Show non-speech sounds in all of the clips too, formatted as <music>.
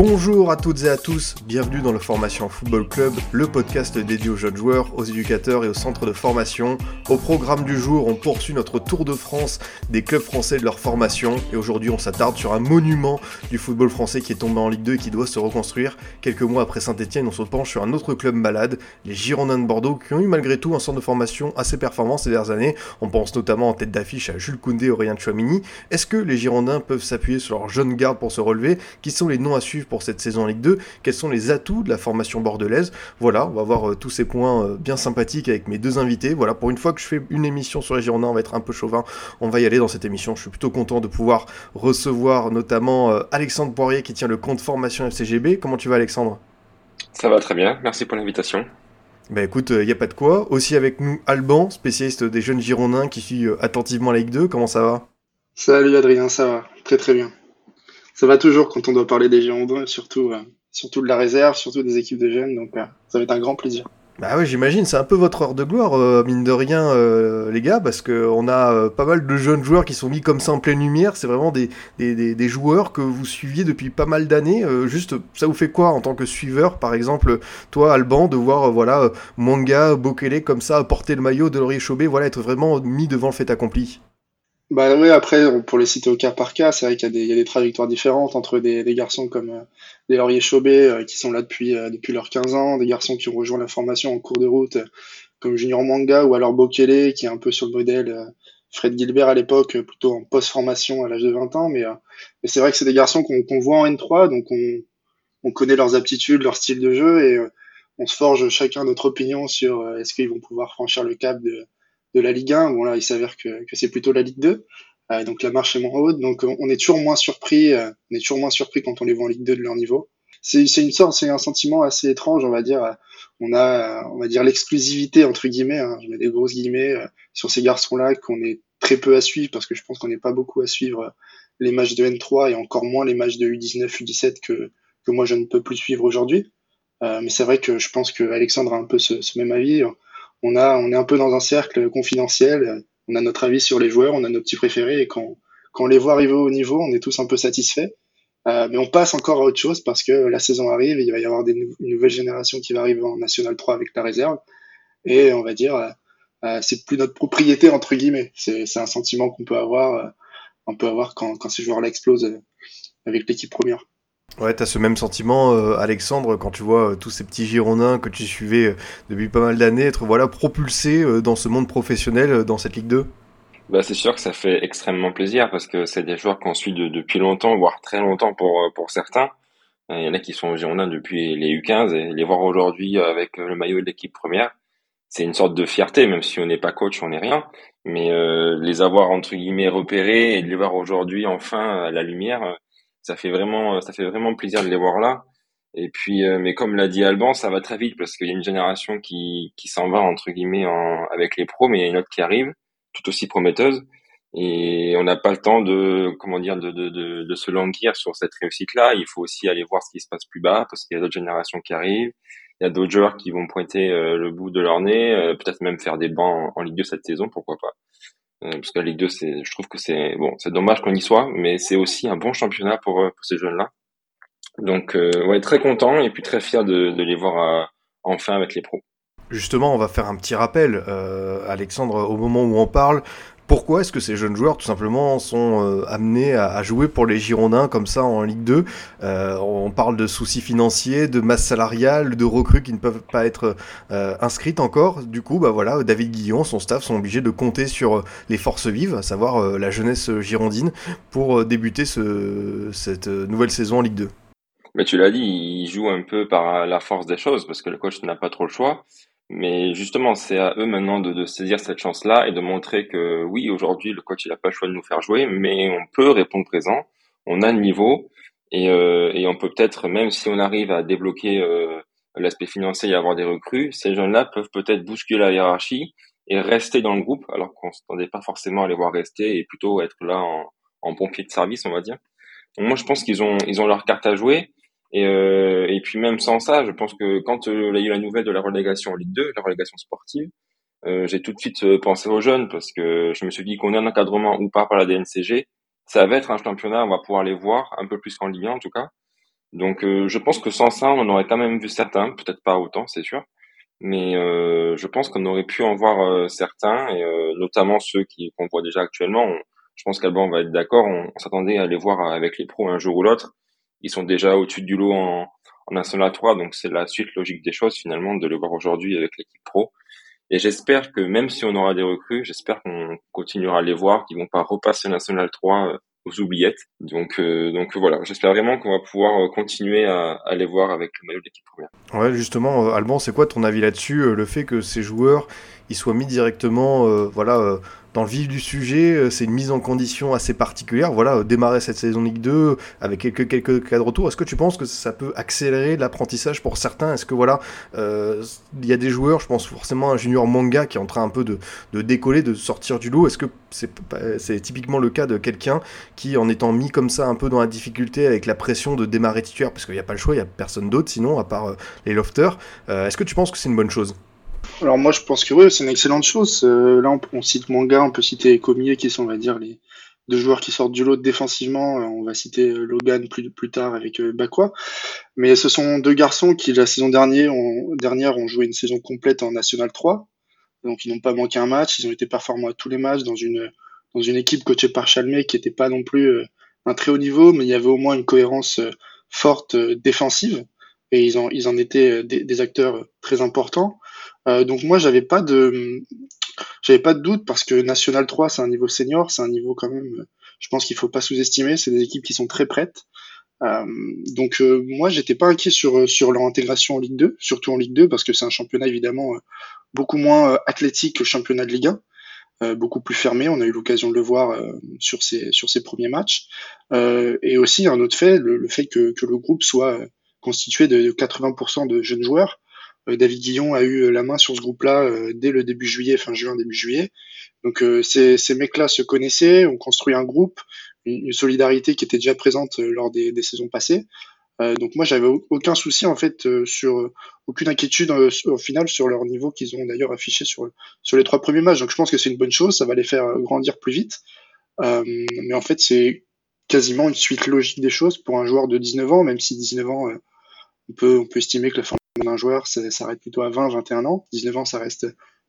Bonjour à toutes et à tous, bienvenue dans le Formation Football Club, le podcast dédié aux jeunes joueurs, aux éducateurs et aux centres de formation. Au programme du jour, on poursuit notre tour de France des clubs français de leur formation et aujourd'hui on s'attarde sur un monument du football français qui est tombé en Ligue 2 et qui doit se reconstruire. Quelques mois après Saint-Etienne, on se penche sur un autre club malade, les Girondins de Bordeaux, qui ont eu malgré tout un centre de formation assez performant ces dernières années. On pense notamment en tête d'affiche à Jules Koundé et Aurélien Chouamini. Est-ce que les Girondins peuvent s'appuyer sur leur jeune garde pour se relever? Qui sont les noms à suivre pour cette saison en Ligue 2, quels sont les atouts de la formation bordelaise? Voilà, on va voir euh, tous ces points euh, bien sympathiques avec mes deux invités. Voilà, pour une fois que je fais une émission sur les Girondins, on va être un peu chauvin, on va y aller dans cette émission. Je suis plutôt content de pouvoir recevoir notamment euh, Alexandre Poirier qui tient le compte formation FCGB. Comment tu vas Alexandre? Ça va très bien, merci pour l'invitation. Bah écoute, il n'y a pas de quoi. Aussi avec nous Alban, spécialiste des jeunes Girondins qui suit attentivement la Ligue 2. Comment ça va? Salut Adrien, ça va très très bien ça va toujours quand on doit parler des Girondins, surtout, euh, surtout de la réserve, surtout des équipes de jeunes. Donc, euh, ça va être un grand plaisir. Bah oui, j'imagine, c'est un peu votre heure de gloire, euh, mine de rien, les gars, parce qu'on a pas mal de jeunes joueurs qui sont mis comme ça en pleine lumière. C'est vraiment des, joueurs que vous suiviez depuis pas mal d'années. juste, ça vous fait quoi en tant que suiveur, par exemple, toi, Alban, de voir voilà Manga, Bokele comme ça porter le maillot de Laurier voilà, être vraiment mis devant le fait accompli? Bah oui, après, pour les citer au cas par cas, c'est vrai qu'il y, y, a des trajectoires différentes entre des, des garçons comme euh, des Laurier Chauvet euh, qui sont là depuis, euh, depuis leurs 15 ans, des garçons qui ont rejoint la formation en cours de route comme Junior Manga ou alors Bokele qui est un peu sur le modèle Fred Gilbert à l'époque, plutôt en post-formation à l'âge de 20 ans. Mais, mais c'est vrai que c'est des garçons qu'on voit en N3, donc on, on connaît leurs aptitudes, leur style de jeu et on se forge chacun notre opinion sur est-ce qu'ils vont pouvoir franchir le cap de de la Ligue 1. Bon là, il s'avère que, que c'est plutôt la Ligue 2. Euh, donc la marche est moins haute. Donc on est toujours moins surpris. Euh, on est toujours moins surpris quand on les voit en Ligue 2 de leur niveau. C'est une sorte, c'est un sentiment assez étrange, on va dire. On a, on va dire l'exclusivité entre guillemets. Hein, je mets des grosses guillemets euh, sur ces garçons-là qu'on est très peu à suivre parce que je pense qu'on n'est pas beaucoup à suivre les matchs de N3 et encore moins les matchs de U19, U17 que que moi je ne peux plus suivre aujourd'hui. Euh, mais c'est vrai que je pense que Alexandre a un peu ce, ce même avis on a, on est un peu dans un cercle confidentiel. On a notre avis sur les joueurs, on a nos petits préférés, et quand, quand on les voit arriver au niveau, on est tous un peu satisfaits. Euh, mais on passe encore à autre chose parce que la saison arrive, il va y avoir des une nouvelle génération qui va arriver en National 3 avec la réserve, et on va dire, euh, euh, c'est plus notre propriété entre guillemets. C'est, c'est un sentiment qu'on peut avoir, euh, on peut avoir quand, quand ces joueurs-là explosent avec l'équipe première. Ouais, t'as ce même sentiment, euh, Alexandre, quand tu vois euh, tous ces petits Girondins que tu suivais euh, depuis pas mal d'années être voilà propulsés dans ce monde professionnel, dans cette Ligue 2 bah, C'est sûr que ça fait extrêmement plaisir parce que c'est des joueurs qu'on suit de, depuis longtemps, voire très longtemps pour, pour certains. Il y en a qui sont Girondins depuis les U15 et les voir aujourd'hui avec le maillot de l'équipe première, c'est une sorte de fierté, même si on n'est pas coach, on n'est rien. Mais les avoir entre guillemets repérés et de les voir aujourd'hui enfin à la lumière ça fait vraiment, ça fait vraiment plaisir de les voir là. Et puis, euh, mais comme l'a dit Alban, ça va très vite parce qu'il y a une génération qui, qui s'en va entre guillemets en, avec les pros, mais il y a une autre qui arrive, tout aussi prometteuse. Et on n'a pas le temps de, comment dire, de, de, de, de se languir sur cette réussite-là. Il faut aussi aller voir ce qui se passe plus bas parce qu'il y a d'autres générations qui arrivent. Il y a d'autres joueurs qui vont pointer euh, le bout de leur nez, euh, peut-être même faire des bancs en, en Ligue 2 cette saison, pourquoi pas. Euh, parce que la Ligue 2, c'est, je trouve que c'est bon, c'est dommage qu'on y soit, mais c'est aussi un bon championnat pour, euh, pour ces jeunes-là. Donc, euh, ouais, très content et puis très fier de, de les voir enfin avec les pros. Justement, on va faire un petit rappel, euh, Alexandre, au moment où on parle, pourquoi est-ce que ces jeunes joueurs, tout simplement, sont euh, amenés à, jouer pour les Girondins comme ça en Ligue 2 euh, On parle de soucis financiers, de masse salariale, de recrues qui ne peuvent pas être euh, inscrites encore. Du coup, bah voilà, David Guillon, son staff sont obligés de compter sur les forces vives, à savoir la jeunesse girondine, pour débuter ce, cette nouvelle saison en Ligue 2. Mais tu l'as dit, ils jouent un peu par la force des choses parce que le coach n'a pas trop le choix. Mais justement, c'est à eux maintenant de, de saisir cette chance-là et de montrer que oui, aujourd'hui, le coach il n'a pas le choix de nous faire jouer, mais on peut répondre présent, on a le niveau et, euh, et on peut peut-être, même si on arrive à débloquer euh, l'aspect financier et avoir des recrues, ces jeunes-là peuvent peut-être bousculer la hiérarchie et rester dans le groupe, alors qu'on s'attendait pas forcément à les voir rester et plutôt être là en, en pompier de service, on va dire. Donc moi, je pense qu'ils ont, ils ont leur carte à jouer. Et, euh, et puis même sans ça, je pense que quand euh, il y a eu la nouvelle de la relégation en Ligue 2, la relégation sportive, euh, j'ai tout de suite euh, pensé aux jeunes parce que je me suis dit qu'on a un encadrement ou pas par la DNCG, ça va être un championnat, on va pouvoir les voir un peu plus qu'en Ligue 1 en tout cas. Donc euh, je pense que sans ça, on en aurait quand même vu certains, peut-être pas autant, c'est sûr, mais euh, je pense qu'on aurait pu en voir certains, et notamment ceux qui qu'on voit déjà actuellement. je pense qu'Alban va être d'accord, on, on s'attendait à les voir avec les pros un jour ou l'autre ils sont déjà au-dessus du lot en, en National 3, donc c'est la suite logique des choses finalement de le voir aujourd'hui avec l'équipe pro. Et j'espère que même si on aura des recrues, j'espère qu'on continuera à les voir, qu'ils vont pas repasser National 3 euh, aux oubliettes. Donc, euh, donc voilà, j'espère vraiment qu'on va pouvoir euh, continuer à, à, les voir avec le maillot de l'équipe première. Ouais, justement, Alban, c'est quoi ton avis là-dessus Le fait que ces joueurs, ils soient mis directement, voilà dans le vif du sujet, euh, c'est une mise en condition assez particulière. Voilà, euh, démarrer cette saison Ligue 2 avec quelques, quelques cas de retour. Est-ce que tu penses que ça peut accélérer l'apprentissage pour certains? Est-ce que voilà, euh, il y a des joueurs, je pense forcément à un junior manga qui est en train un peu de, de décoller, de sortir du lot. Est-ce que c'est c'est typiquement le cas de quelqu'un qui, en étant mis comme ça un peu dans la difficulté avec la pression de démarrer titulaire, parce qu'il n'y a pas le choix, il n'y a personne d'autre sinon, à part les lofters, est-ce que tu penses que c'est une bonne chose? Alors moi je pense que oui, c'est une excellente chose. Euh, là on, cite Manga, on peut citer Komier qui sont on va dire les deux joueurs qui sortent du lot défensivement. Euh, on va citer euh, Logan plus, plus tard avec Bakwa. Mais ce sont deux garçons qui la saison dernière ont, dernière ont joué une saison complète en National 3. Donc ils n'ont pas manqué un match, ils ont été performants à tous les matchs dans une dans une équipe coachée par Chalmé qui n'était pas non plus un très haut niveau, mais il y avait au moins une cohérence forte défensive et ils en, ils en étaient des acteurs très importants. Euh, donc moi j'avais pas de j'avais pas de doute parce que National 3 c'est un niveau senior, c'est un niveau quand même je pense qu'il faut pas sous-estimer, c'est des équipes qui sont très prêtes. Euh, donc euh, moi j'étais pas inquiet sur sur leur intégration en Ligue 2, surtout en Ligue 2 parce que c'est un championnat évidemment beaucoup moins athlétique que le championnat de Ligue 1. beaucoup plus fermé. On a eu l'occasion de le voir sur ces sur ces premiers matchs. et aussi un autre fait, le, fait que, que, le groupe soit constitué de 80% de jeunes joueurs. Euh, David Guillon a eu la main sur ce groupe-là euh, dès le début juillet, fin juin, début juillet. Donc euh, ces, ces mecs-là se connaissaient, ont construit un groupe, une, solidarité qui était déjà présente lors des, saisons passées. donc moi j'avais aucun souci en fait sur aucune inquiétude au final sur leur niveau qu'ils ont d'ailleurs affiché sur les trois premiers matchs. Donc je pense que c'est une bonne chose, ça va les faire grandir plus vite. mais en fait c'est quasiment une suite logique des choses pour un joueur de 19 ans, même si 19 ans on peut on peut estimer que la d'un joueur ça s'arrête plutôt à 20, 21 ans. 19 ans, ça reste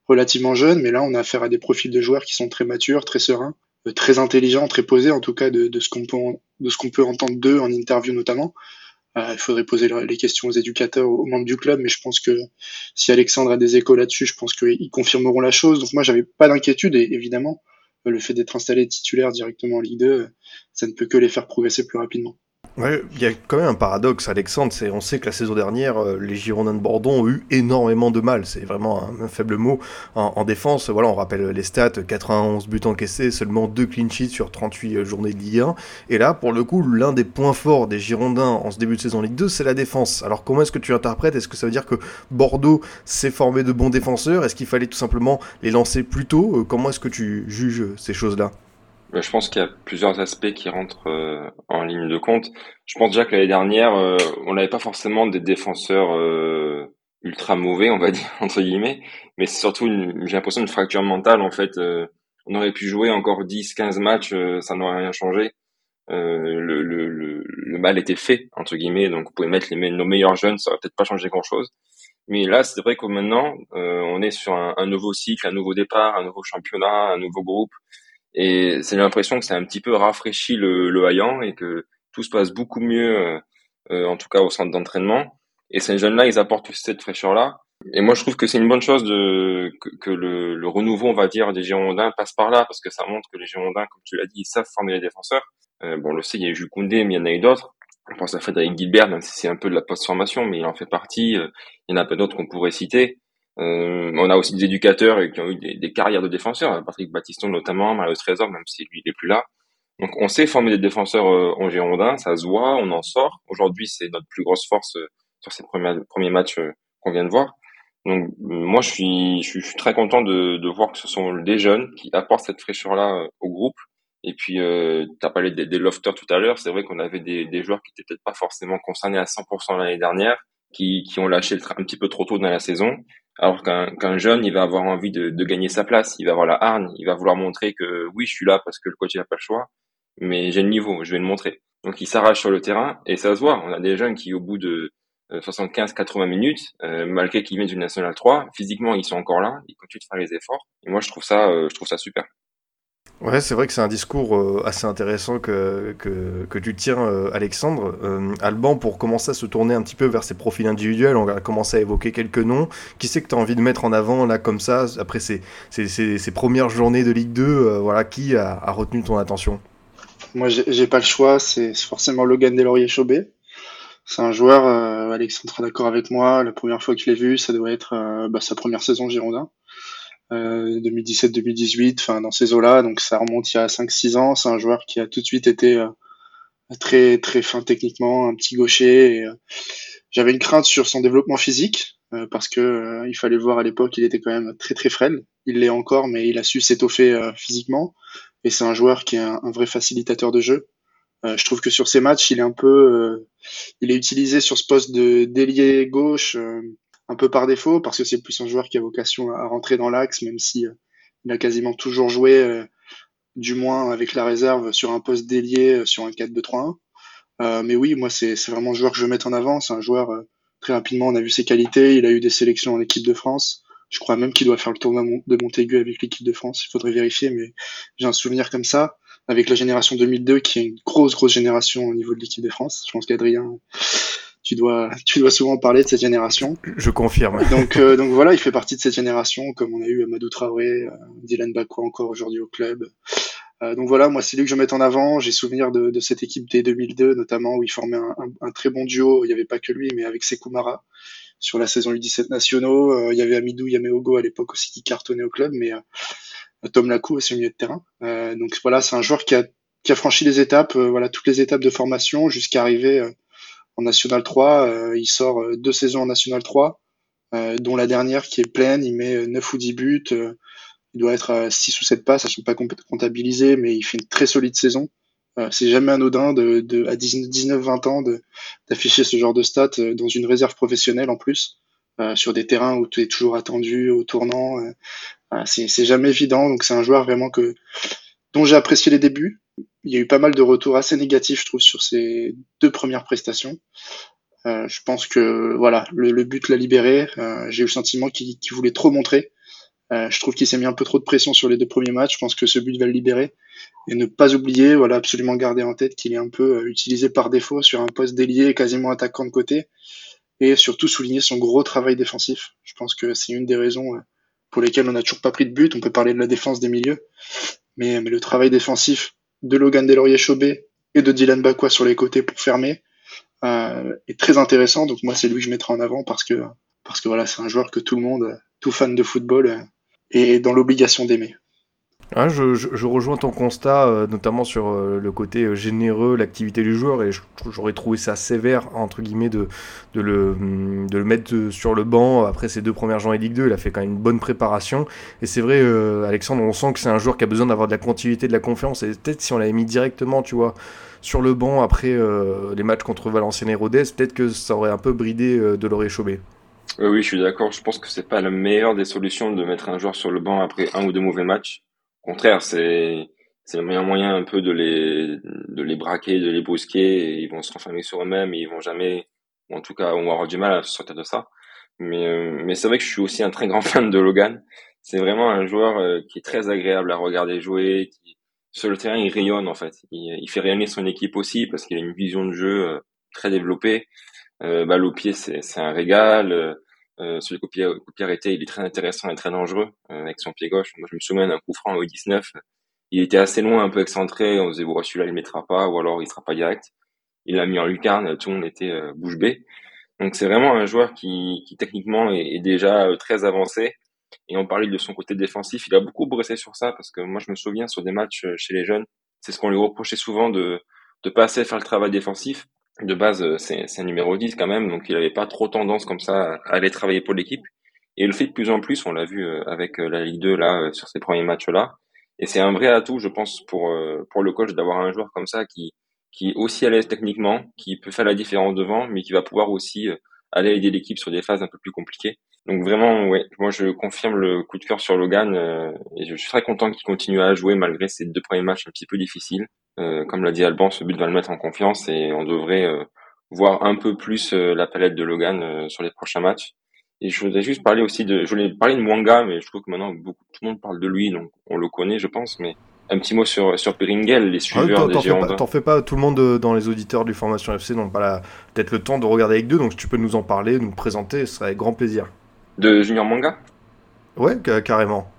relativement jeune, mais là, on a affaire à des profils de joueurs qui sont très matures, très sereins, euh, très intelligents, très posés, en tout cas, de, de ce qu'on peut, de ce qu'on peut entendre d'eux en interview notamment. Euh, il faudrait poser les questions aux éducateurs, aux membres du club, mais je pense que si Alexandre a des échos là-dessus, je pense qu'ils confirmeront la chose. Donc moi, j'avais pas d'inquiétude, et évidemment, le fait d'être installé titulaire directement en Ligue 2, ça ne peut que les faire progresser plus rapidement. Ouais, il y a quand même un paradoxe, Alexandre. On sait que la saison dernière, euh, les Girondins de Bordeaux ont eu énormément de mal. C'est vraiment un, faible mot en, défense. Voilà, on rappelle les stats 91 buts encaissés, seulement 2 clean sheets sur 38 euh, journées de Ligue 1. Et là, pour le coup, l'un des points forts des Girondins en ce début de saison Ligue 2, c'est la défense. Alors, comment est-ce que tu interprètes? Est-ce que ça veut dire que Bordeaux s'est formé de bons défenseurs? Est-ce qu'il fallait tout simplement les lancer plus tôt? Euh, Comment est-ce que tu juges ces choses-là? Je pense qu'il y a plusieurs aspects qui rentrent euh, en ligne de compte. Je pense déjà que l'année dernière, euh, on n'avait pas forcément des défenseurs euh, ultra mauvais, on va <laughs> dire entre guillemets, mais c'est surtout, j'ai l'impression, une fracture mentale en fait. on aurait pu jouer encore 10-15 matchs, ça n'aurait rien changé. Le, le, le, le, mal était fait entre guillemets, donc vous pouvez mettre les, nos meilleurs jeunes, ça aurait peut-être pas changé grand-chose. Mais là, c'est vrai que maintenant, on est sur un, un nouveau cycle, un nouveau départ, un nouveau championnat, un nouveau groupe. Et c'est l'impression que c'est un petit peu rafraîchi le, le haillant et que tout se passe beaucoup mieux, euh, euh, en tout cas au centre d'entraînement. Et ces jeunes-là, ils apportent cette fraîcheur-là. Et moi, je trouve que c'est une bonne chose de, que, que le, le, renouveau, on va dire, des Girondins passe par là, parce que ça montre que les Girondins, comme tu l'as dit, ils savent former les défenseurs. Euh, bon, on le sait, il y a eu Koundé, mais il y en a eu d'autres. On pense à Frédéric Gilbert, même si c'est un peu de la post-formation, mais il en fait partie. Il y en a pas d'autres qu'on pourrait citer. Euh, on a aussi des éducateurs qui ont eu des, carrières de défenseurs, Patrick Battiston notamment, Mario Trésor, même si lui il est plus là. Donc on sait former des défenseurs euh, en Girondin, ça se voit, on en sort. Aujourd'hui c'est notre plus grosse force euh, sur ces premiers, premiers matchs qu'on vient de voir. Donc moi je suis, je suis très content de, de voir que ce sont des jeunes qui apportent cette fraîcheur-là au groupe. Et puis euh, tu as parlé des, des lofters tout à l'heure, c'est vrai qu'on avait des, des joueurs qui étaient peut-être pas forcément concernés à 100% l'année dernière, qui, qui ont lâché le un petit peu trop tôt dans la saison. Alors qu'un jeune, il va avoir envie de, de gagner sa place, il va avoir la hargne, il va vouloir montrer que oui, je suis là parce que le coach n'a pas le choix, mais j'ai le niveau, je vais le montrer. Donc il s'arrache sur le terrain et ça se voit. On a des jeunes qui, au bout de 75-80 euh, minutes, euh, malgré qu'ils viennent du National 3, physiquement ils sont encore là, ils continuent de faire les efforts. Et moi je trouve ça, euh, je trouve ça super. Ouais, c'est vrai que c'est un discours euh, assez intéressant que, que, tu tiens, euh, Alexandre. Euh, Alban, pour commencer à se tourner un petit peu vers ses profils individuels, on va commencer à évoquer quelques noms. Qui c'est que tu as envie de mettre en avant, là, comme ça, après ces, ces, ces, premières journées de Ligue 2 Voilà, qui a, retenu ton attention? Moi, j'ai pas le choix, c'est forcément Logan Deslauriers-Chauvet. C'est un joueur, Alexandre sera d'accord avec moi, la première fois que je l'ai vu, ça doit être bah, sa première saison Girondin. 2017-2018, euh, enfin dans ces eaux-là, donc ça remonte il y a 5-6 ans. C'est un joueur qui a tout de suite été euh, très très fin techniquement, un petit gaucher. Euh, j'avais une crainte sur son développement physique parce que il fallait voir à l'époque, il était quand même très très frêle. Il l'est encore, mais il a su s'étoffer physiquement. Et c'est un joueur qui est un, vrai facilitateur de jeu. je trouve que sur ces matchs, il est un peu, il est utilisé sur ce poste de d'ailier gauche un peu par défaut parce que c'est plus un joueur qui a vocation à rentrer dans l'axe, même si euh, il a quasiment toujours joué, euh, du moins avec la réserve, sur un poste délié euh, sur un 4-2-3-1. mais oui, moi c'est vraiment le joueur que je veux mettre en avant. C'est un joueur très rapidement, on a vu ses qualités. Il a eu des sélections en équipe de France. Je crois même qu'il doit faire le tournoi de Montaigu avec l'équipe de France. Il faudrait vérifier, mais j'ai un souvenir comme ça avec la génération 2002 qui est une grosse grosse génération au niveau de l'équipe de France. Je pense qu'Adrien tu dois, tu dois souvent parler de cette génération. Je confirme. Donc, euh, donc voilà, il fait partie de cette génération, comme on a eu Amadou Traoré, euh, Dylan Bakwa encore aujourd'hui au club. Euh, donc voilà, moi c'est lui que je mets en avant. J'ai souvenir de, de, cette équipe des 2002 notamment où il formait un, un, très bon duo. Il n'y avait pas que lui, mais avec Sekou Mara sur la saison U17 nationaux. il y avait Amidou Yameogo à l'époque aussi qui cartonnait au club, mais Tom Lacou aussi au milieu de terrain. donc voilà, c'est un joueur qui a, qui a franchi les étapes, voilà toutes les étapes de formation jusqu'à arriver National 3. Euh, il sort euh, deux saisons en National 3, euh, dont la dernière qui est pleine. Il met 9 ou 10 buts. il doit être à 6 ou 7 passes, elles sont pas comptabilisées, mais il fait une très solide saison. c'est jamais anodin de, de à 19-20 ans d'afficher ce genre de stats dans une réserve professionnelle en plus, sur des terrains où tu es toujours attendu au tournant. c'est jamais évident, donc c'est un joueur vraiment que dont j'ai apprécié les débuts, il y a eu pas mal de retours assez négatifs, je trouve, sur ces deux premières prestations. Euh, je pense que voilà, le, but l'a libéré. Euh, j'ai eu le sentiment qu'il voulait trop montrer. Euh, je trouve qu'il s'est mis un peu trop de pression sur les deux premiers matchs. Je pense que ce but va le libérer et ne pas oublier, voilà, absolument garder en tête qu'il est un peu utilisé par défaut sur un poste délié, quasiment attaquant de côté, et surtout souligner son gros travail défensif. Je pense que c'est une des raisons pour lesquelles on n'a toujours pas pris de but. On peut parler de la défense des milieux, mais le travail défensif de Logan Deslauriers-Chauvet et de Dylan Bakwa sur les côtés pour fermer euh, est très intéressant. Donc moi, c'est lui que je mettrai en avant parce que parce que voilà, c'est un joueur que tout le monde, tout fan de football, euh, est dans l'obligation d'aimer. Ah, je, je, rejoins ton constat, euh, notamment sur euh, le côté euh, généreux, l'activité du joueur, et j'aurais trouvé ça sévère, entre guillemets, de, de, le, de le mettre sur le banc après ses deux premières journées Ligue 2. Il a fait quand même une bonne préparation. Et c'est vrai, Alexandre, on sent que c'est un joueur qui a besoin d'avoir de la continuité, de la confiance. Et peut-être si on l'avait mis directement, tu vois, sur le banc après les matchs contre Valenciennes et Rodez, peut-être que ça aurait un peu bridé de l'aurait chauvé. Oui, je suis d'accord. Je pense que c'est pas la meilleure des solutions de mettre un joueur sur le banc après un ou deux mauvais matchs. Contraire, c'est le meilleur moyen un peu de les de les braquer, de les brusquer. Ils vont se renfermer sur eux-mêmes et ils vont jamais, ou en tout cas, on va avoir du mal à sortir de ça. Mais euh, mais c'est vrai que je suis aussi un très grand <laughs> fan de Logan. C'est vraiment un joueur euh, qui est très agréable à regarder jouer. Sur le terrain, il rayonne en fait. Il, il fait rayonner son équipe aussi parce qu'il a une vision de jeu euh, très développée. Euh, balle au pied, c'est un régal. Euh, celui coup de pied arrêté, il est très intéressant et très dangereux euh, avec son pied gauche. Moi, je me souviens d'un coup franc au 19. Il était assez loin, un peu excentré. On se disait, bon, celui-là, il mettra pas, ou alors il sera pas direct. Il l'a mis en lucarne, tout le monde était euh, bouche bée. Donc, c'est vraiment un joueur qui, qui techniquement est, est déjà euh, très avancé. Et on parlait de son côté défensif. Il a beaucoup bossé sur ça parce que moi, je me souviens sur des matchs chez les jeunes, c'est ce qu'on lui reprochait souvent de de pas assez faire le travail défensif de base, euh, c'est un numéro 10 quand même, donc il n'avait pas trop tendance comme ça à aller travailler pour l'équipe. Et il le fait de plus en plus, on l'a vu avec la Ligue 2 là sur ces premiers matchs-là. Et c'est un vrai atout, je pense, pour pour le coach d'avoir un joueur comme ça qui qui est aussi à l'aise techniquement, qui peut faire la différence devant, mais qui va pouvoir aussi aller aider l'équipe sur des phases un peu plus compliquées. Donc vraiment, ouais, moi je confirme le coup de cœur sur Logan euh, et je suis très content qu'il continue à jouer malgré ces deux premiers matchs un petit peu difficiles. Euh, comme l'a dit Alban, ce but va le mettre en confiance et on devrait euh, voir un peu plus la palette de Logan sur les prochains matchs. Et je voudrais juste parler aussi de, je voulais parler de Mwanga, mais je trouve que maintenant beaucoup, tout le monde parle de lui, donc on le connaît, je pense, mais un petit mot sur, sur Peringel, les ah suiveurs des Girondins. T'en fais pas, tout le monde euh, dans les auditeurs du Formation FC n'ont pas peut-être le temps de regarder avec deux, donc tu peux nous en parler, nous présenter, ce serait avec grand plaisir. De Junior Manga Ouais, carrément.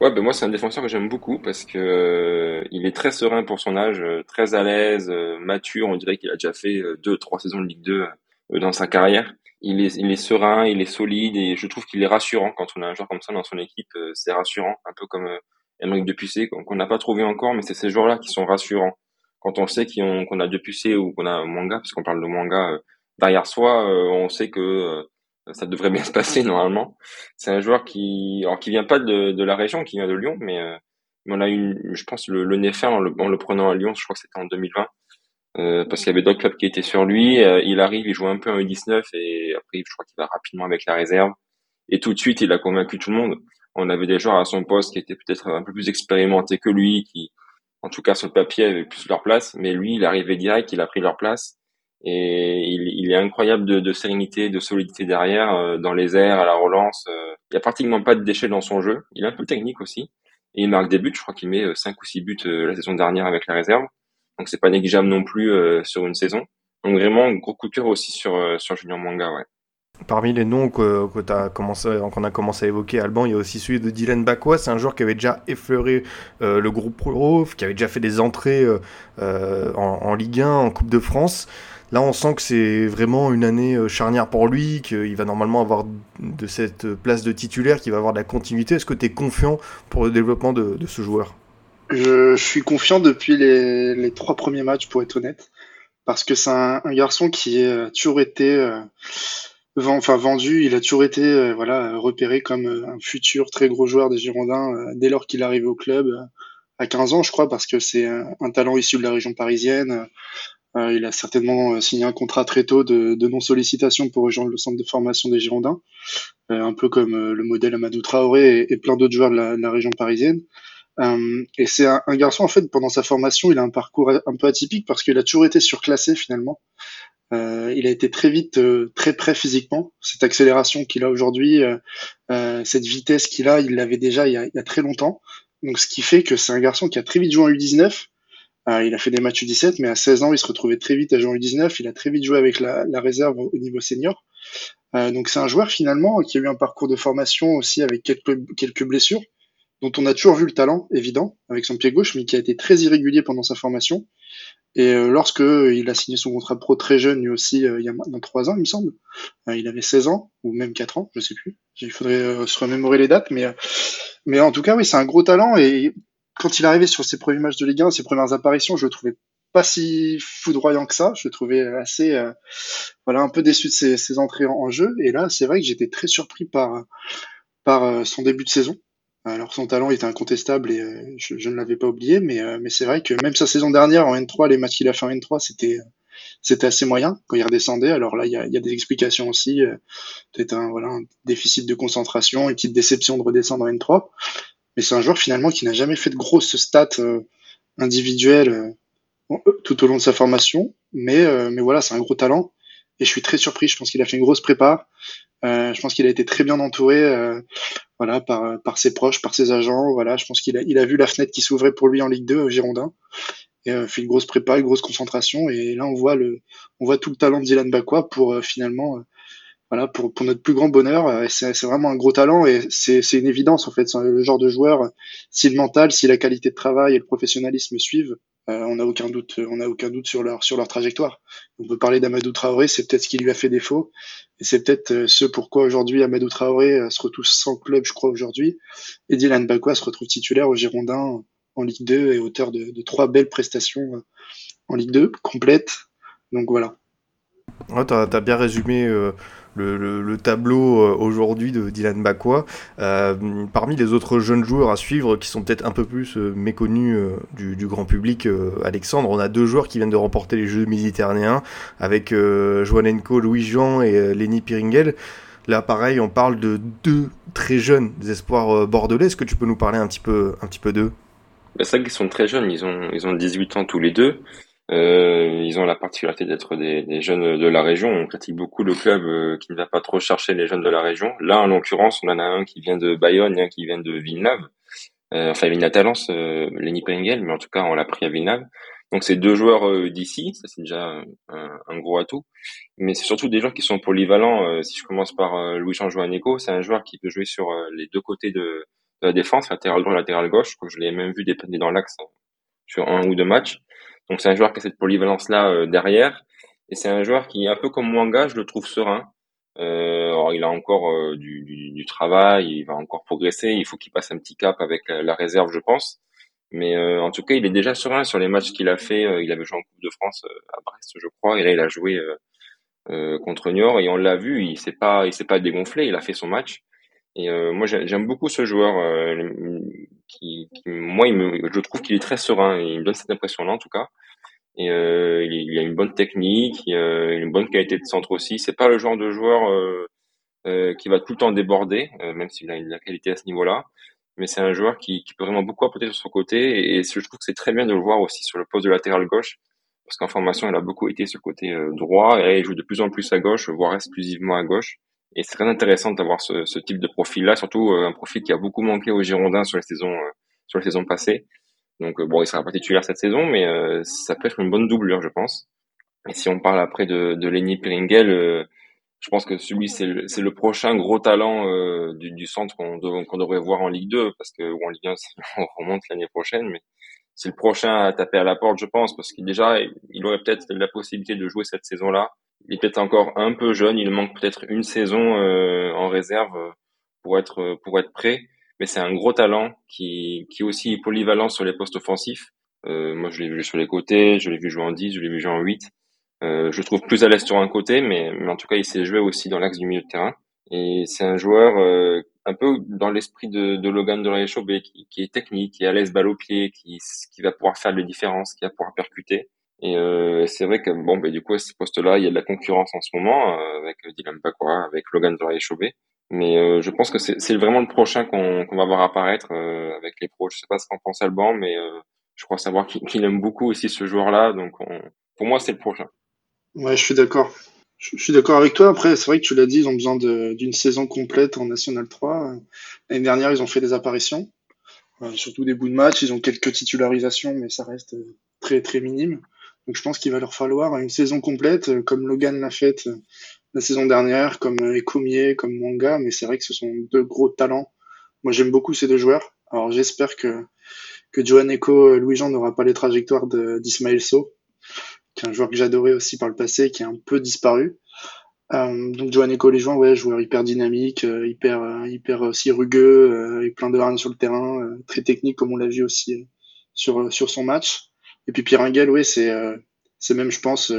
Ouais, ben moi c'est un défenseur que j'aime beaucoup parce que euh, il est très serein pour son âge, euh, très à l'aise, mature. On dirait qu'il a déjà fait deux, trois saisons de Ligue 2 dans sa carrière. Il est, il est serein, il est solide et je trouve qu'il est rassurant quand on a un joueur comme ça dans son équipe. c'est rassurant, un peu comme Emmerich Depucé qu'on n'a pas trouvé encore, mais c'est ces joueurs-là qui sont rassurants. Quand on sait qu'on a Depucé ou qu'on a manga, parce qu'on parle de manga euh, derrière soi, euh, on sait que euh, ça devrait bien se passer normalement. C'est un joueur qui, alors qui vient pas de, de, la région, qui vient de Lyon, mais on a une, je pense le, le fin en le, en le, prenant à Lyon, je crois que c'était en 2020. Euh, parce qu'il y avait d'autres clubs qui étaient sur lui. il arrive, il joue un peu en U19 et après, je crois qu'il va rapidement avec la réserve. Et tout de suite, il a convaincu tout le monde on avait des joueurs à son poste qui étaient peut-être un peu plus expérimentés que lui, qui, en tout cas sur le papier, avaient plus leur place. Mais lui, il arrivé direct, il a pris leur place. Et il, est incroyable de, sérénité, de solidité derrière, euh, dans les airs, à la relance. Euh. il n'y a pratiquement pas de déchets dans son jeu. Il est un peu technique aussi. Et il marque des buts. Je crois qu'il met 5 euh, ou 6 buts la saison dernière avec la réserve. Donc c'est pas négligeable non plus sur une saison. Donc vraiment, gros coup de cœur aussi sur, sur Junior Manga, ouais. Parmi les noms que, que commencé, qu'on a commencé à évoquer, Alban, il y a aussi celui de Dylan Bakwa. C'est un joueur qui avait déjà effleuré euh, le groupe pro, qui avait déjà fait des entrées euh, euh, en, Ligue 1, en Coupe de France. Là, on sent que c'est vraiment une année charnière pour lui, qu'il va normalement avoir de cette place de titulaire, qu'il va avoir de la continuité. Est-ce que tu es confiant pour le développement de, ce joueur? Je, suis confiant depuis les, trois premiers matchs, pour être honnête, parce que c'est un, garçon qui a toujours été enfin vendu, il a toujours été euh, voilà repéré comme euh, un futur très gros joueur des Girondins euh, dès lors qu'il arrive au club à 15 ans, je crois, parce que c'est un, talent issu de la région parisienne. Il a certainement signé un contrat très tôt de, non-sollicitation pour rejoindre le centre de formation des Girondins, un peu comme le modèle Amadou Traoré et, plein d'autres joueurs de la, région parisienne. et c'est un, garçon, en fait, pendant sa formation, il a un parcours un peu atypique parce qu'il a toujours été surclassé finalement. Euh, il a été très vite euh, très près physiquement. Cette accélération qu'il a aujourd'hui, euh, cette vitesse qu'il a, il l'avait déjà il y, a, il y, a, très longtemps. Donc ce qui fait que c'est un garçon qui a très vite joué en U19. Il a fait des matchs U17, mais à 16 ans, il se retrouvait très vite à jouer en U19. Il a très vite joué avec la, réserve au, niveau senior. donc c'est un joueur finalement qui a eu un parcours de formation aussi avec quelques, quelques blessures, dont on a toujours vu le talent évident avec son pied gauche, mais qui a été très irrégulier pendant sa formation. Et euh, lorsque euh, il a signé son contrat pro très jeune, lui aussi, euh, il y a maintenant trois ans, il me semble, il avait 16 ans ou même 4 ans, je sais plus. Il faudrait se remémorer les dates, mais mais en tout cas, oui, c'est un gros talent. Et quand il est arrivé sur ses premiers matchs de Ligue 1, ses premières apparitions, je le trouvais pas si foudroyant que ça. Je le trouvais assez, voilà, un peu déçu de ses, ses entrées en, jeu. Et là, c'est vrai que j'étais très surpris par par son début de saison. Alors son talent était incontestable et euh, je, ne l'avais pas oublié, mais, euh, mais c'est vrai que même sa saison dernière en N3, les matchs qu'il a fait en N3, c'était c'était assez moyen quand il redescendait. Alors là, il y a, y a, des explications aussi, euh, peut-être un, voilà, un déficit de concentration, une petite déception de redescendre en N3. Mais c'est un joueur finalement qui n'a jamais fait de grosses stats individuelles tout au long de sa formation. Mais, mais voilà, c'est un gros talent. Et je suis très surpris. Je pense qu'il a fait une grosse prépa. Euh, je pense qu'il a été très bien entouré, euh, voilà, par, par ses proches, par ses agents. Voilà, je pense qu'il a, il a vu la fenêtre qui s'ouvrait pour lui en Ligue 2 au Girondin. Et euh, fait une grosse prépa, une grosse concentration. Et là, on voit le, on voit tout le talent de Dylan Bakwa pour euh, finalement, voilà, pour, pour notre plus grand bonheur. c'est, c'est vraiment un gros talent et c'est, une évidence en fait. Le genre de joueur, si le mental, si la qualité de travail et le professionnalisme suivent, euh, on n'a aucun doute, on a aucun doute sur leur sur leur trajectoire. On peut parler d'Amadou Traoré, c'est peut-être ce qui lui a fait défaut, et c'est peut-être euh, ce pourquoi aujourd'hui Amadou Traoré euh, se retrouve sans club, je crois aujourd'hui, et Dylan Bakwa se retrouve titulaire au Girondin en Ligue 2 et auteur de, de trois belles prestations en Ligue 2 complètes. Donc voilà. Ouais, tu as, bien résumé le, tableau aujourd'hui de Dylan Bakwa. parmi les autres jeunes joueurs à suivre qui sont peut-être un peu plus méconnus du, grand public, Alexandre, on a deux joueurs qui viennent de remporter les Jeux méditerranéens avec Joanenko, Louis-Jean et Lenny Piringel. Là, pareil, on parle de deux très jeunes espoirs bordelais. Est-ce que tu peux nous parler un petit peu, un petit peu d'eux? Bah, C'est vrai qu'ils sont très jeunes, ils ont, ils ont 18 ans tous les deux. Euh, ils ont la particularité d'être des, des, jeunes de la région. On critique beaucoup le club euh, qui ne va pas trop chercher les jeunes de la région. Là, en l'occurrence, on en a un qui vient de Bayonne et un qui vient de Villeneuve. Euh, enfin, Villeneuve Talence, euh, Lenny Pengel, mais en tout cas, on l'a pris à Villeneuve. Donc, c'est deux joueurs euh, d'ici. Ça, c'est déjà un, un, gros atout. Mais c'est surtout des joueurs qui sont polyvalents. Euh, si je commence par Louis-Jean Joanneco, c'est un joueur qui peut jouer sur les deux côtés de, de la défense, latéral droit, latéral gauche. Je l'ai même vu dépendre dans l'axe sur un ou deux matchs. Donc c'est un joueur qui a cette polyvalence-là euh, derrière. Et c'est un joueur qui, un peu comme Mwanga, je le trouve serein. Euh, il a encore euh, du, travail, il va encore progresser. Il faut qu'il passe un petit cap avec la, réserve, je pense. Mais euh, en tout cas, il est déjà serein sur les matchs qu'il a fait. il avait joué en Coupe de France à Brest, je crois, et là il a joué contre Niort et on l'a vu. Il s'est pas, il s'est pas dégonflé. Il a fait son match. Et moi, j'aime beaucoup ce joueur. Qui, qui, moi, il me, je trouve qu'il est très serein. Il me donne cette impression-là, en tout cas. Et euh, il, a une bonne technique, il a une bonne qualité de centre aussi. C'est pas le genre de joueur euh, euh, qui va tout le temps déborder, euh, même s'il a une la qualité à ce niveau-là. Mais c'est un joueur qui, qui, peut vraiment beaucoup apporter sur son côté. Et, je trouve que c'est très bien de le voir aussi sur le poste de latéral gauche, parce qu'en formation, il a beaucoup été sur le côté euh, droit et il joue de plus en plus à gauche, voire exclusivement à gauche. Et c'est très intéressant d'avoir ce, ce, type de profil-là, surtout un profil qui a beaucoup manqué aux Girondins sur les saisons sur les saisons passées. Donc euh, bon, il sera pas titulaire cette saison, mais euh, ça peut être une bonne doublure, je pense. Et si on parle après de, de Lenny Piringel, euh, je pense que celui c'est le, le, prochain gros talent du, du, centre qu'on qu'on devrait voir en Ligue 2, parce que ou en Ligue 1, <laughs> on remonte l'année prochaine, mais c'est le prochain à taper à la porte, je pense, parce qu'il déjà, il aurait peut-être la possibilité de jouer cette saison-là. Il est peut-être encore un peu jeune, il manque peut-être une saison en réserve pour être pour être prêt mais c'est un gros talent qui, qui est aussi polyvalent sur les postes offensifs. Euh, moi, je l'ai vu sur les côtés, je l'ai vu jouer en 10, je l'ai vu jouer en 8. Euh, je le trouve plus à l'aise sur un côté, mais, mais en tout cas, il s'est joué aussi dans l'axe du milieu de terrain. Et c'est un joueur euh, un peu dans l'esprit de, de Logan de la qui, qui est technique, qui est à l'aise balle au pied, qui, qui va pouvoir faire les différences, qui va pouvoir percuter. Et euh, c'est vrai que bon, ben du coup, à ce poste-là, il y a de la concurrence en ce moment euh, avec Dylan Bakwa, avec Logan de la mais euh, je pense que c'est vraiment le prochain qu'on va voir apparaître euh, avec les pros. Je sais pas ce qu'en pense Alban, mais euh, je crois savoir qu'il aime beaucoup aussi ce joueur-là. Donc pour moi, c'est le prochain. Ouais, je suis d'accord. Je, suis d'accord avec toi. Après, c'est vrai que tu l'as dit, ils ont besoin d'une saison complète en National 3. L'année dernière, ils ont fait des apparitions, surtout des bouts de match. Ils ont quelques titularisations, mais ça reste très très minime. Donc je pense qu'il va leur falloir une saison complète, comme Logan l'a faite la saison dernière, comme Ecomier, comme Mwanga, mais c'est vrai que ce sont deux gros talents. Moi, j'aime beaucoup ces deux joueurs. Alors, j'espère que, que Johan Eco, Louis-Jean n'aura pas les trajectoires d'Ismaël So, qui est un joueur que j'adorais aussi par le passé, qui est un peu disparu. Euh, donc Johan Eco, les joueurs, ouais, joueur hyper dynamique, euh, hyper, euh, hyper aussi rugueux, euh, plein de harnes sur le terrain, euh, très technique comme on l'a vu aussi sur sur son match. Et puis Pierre Engel, ouais, c'est c'est même, je pense,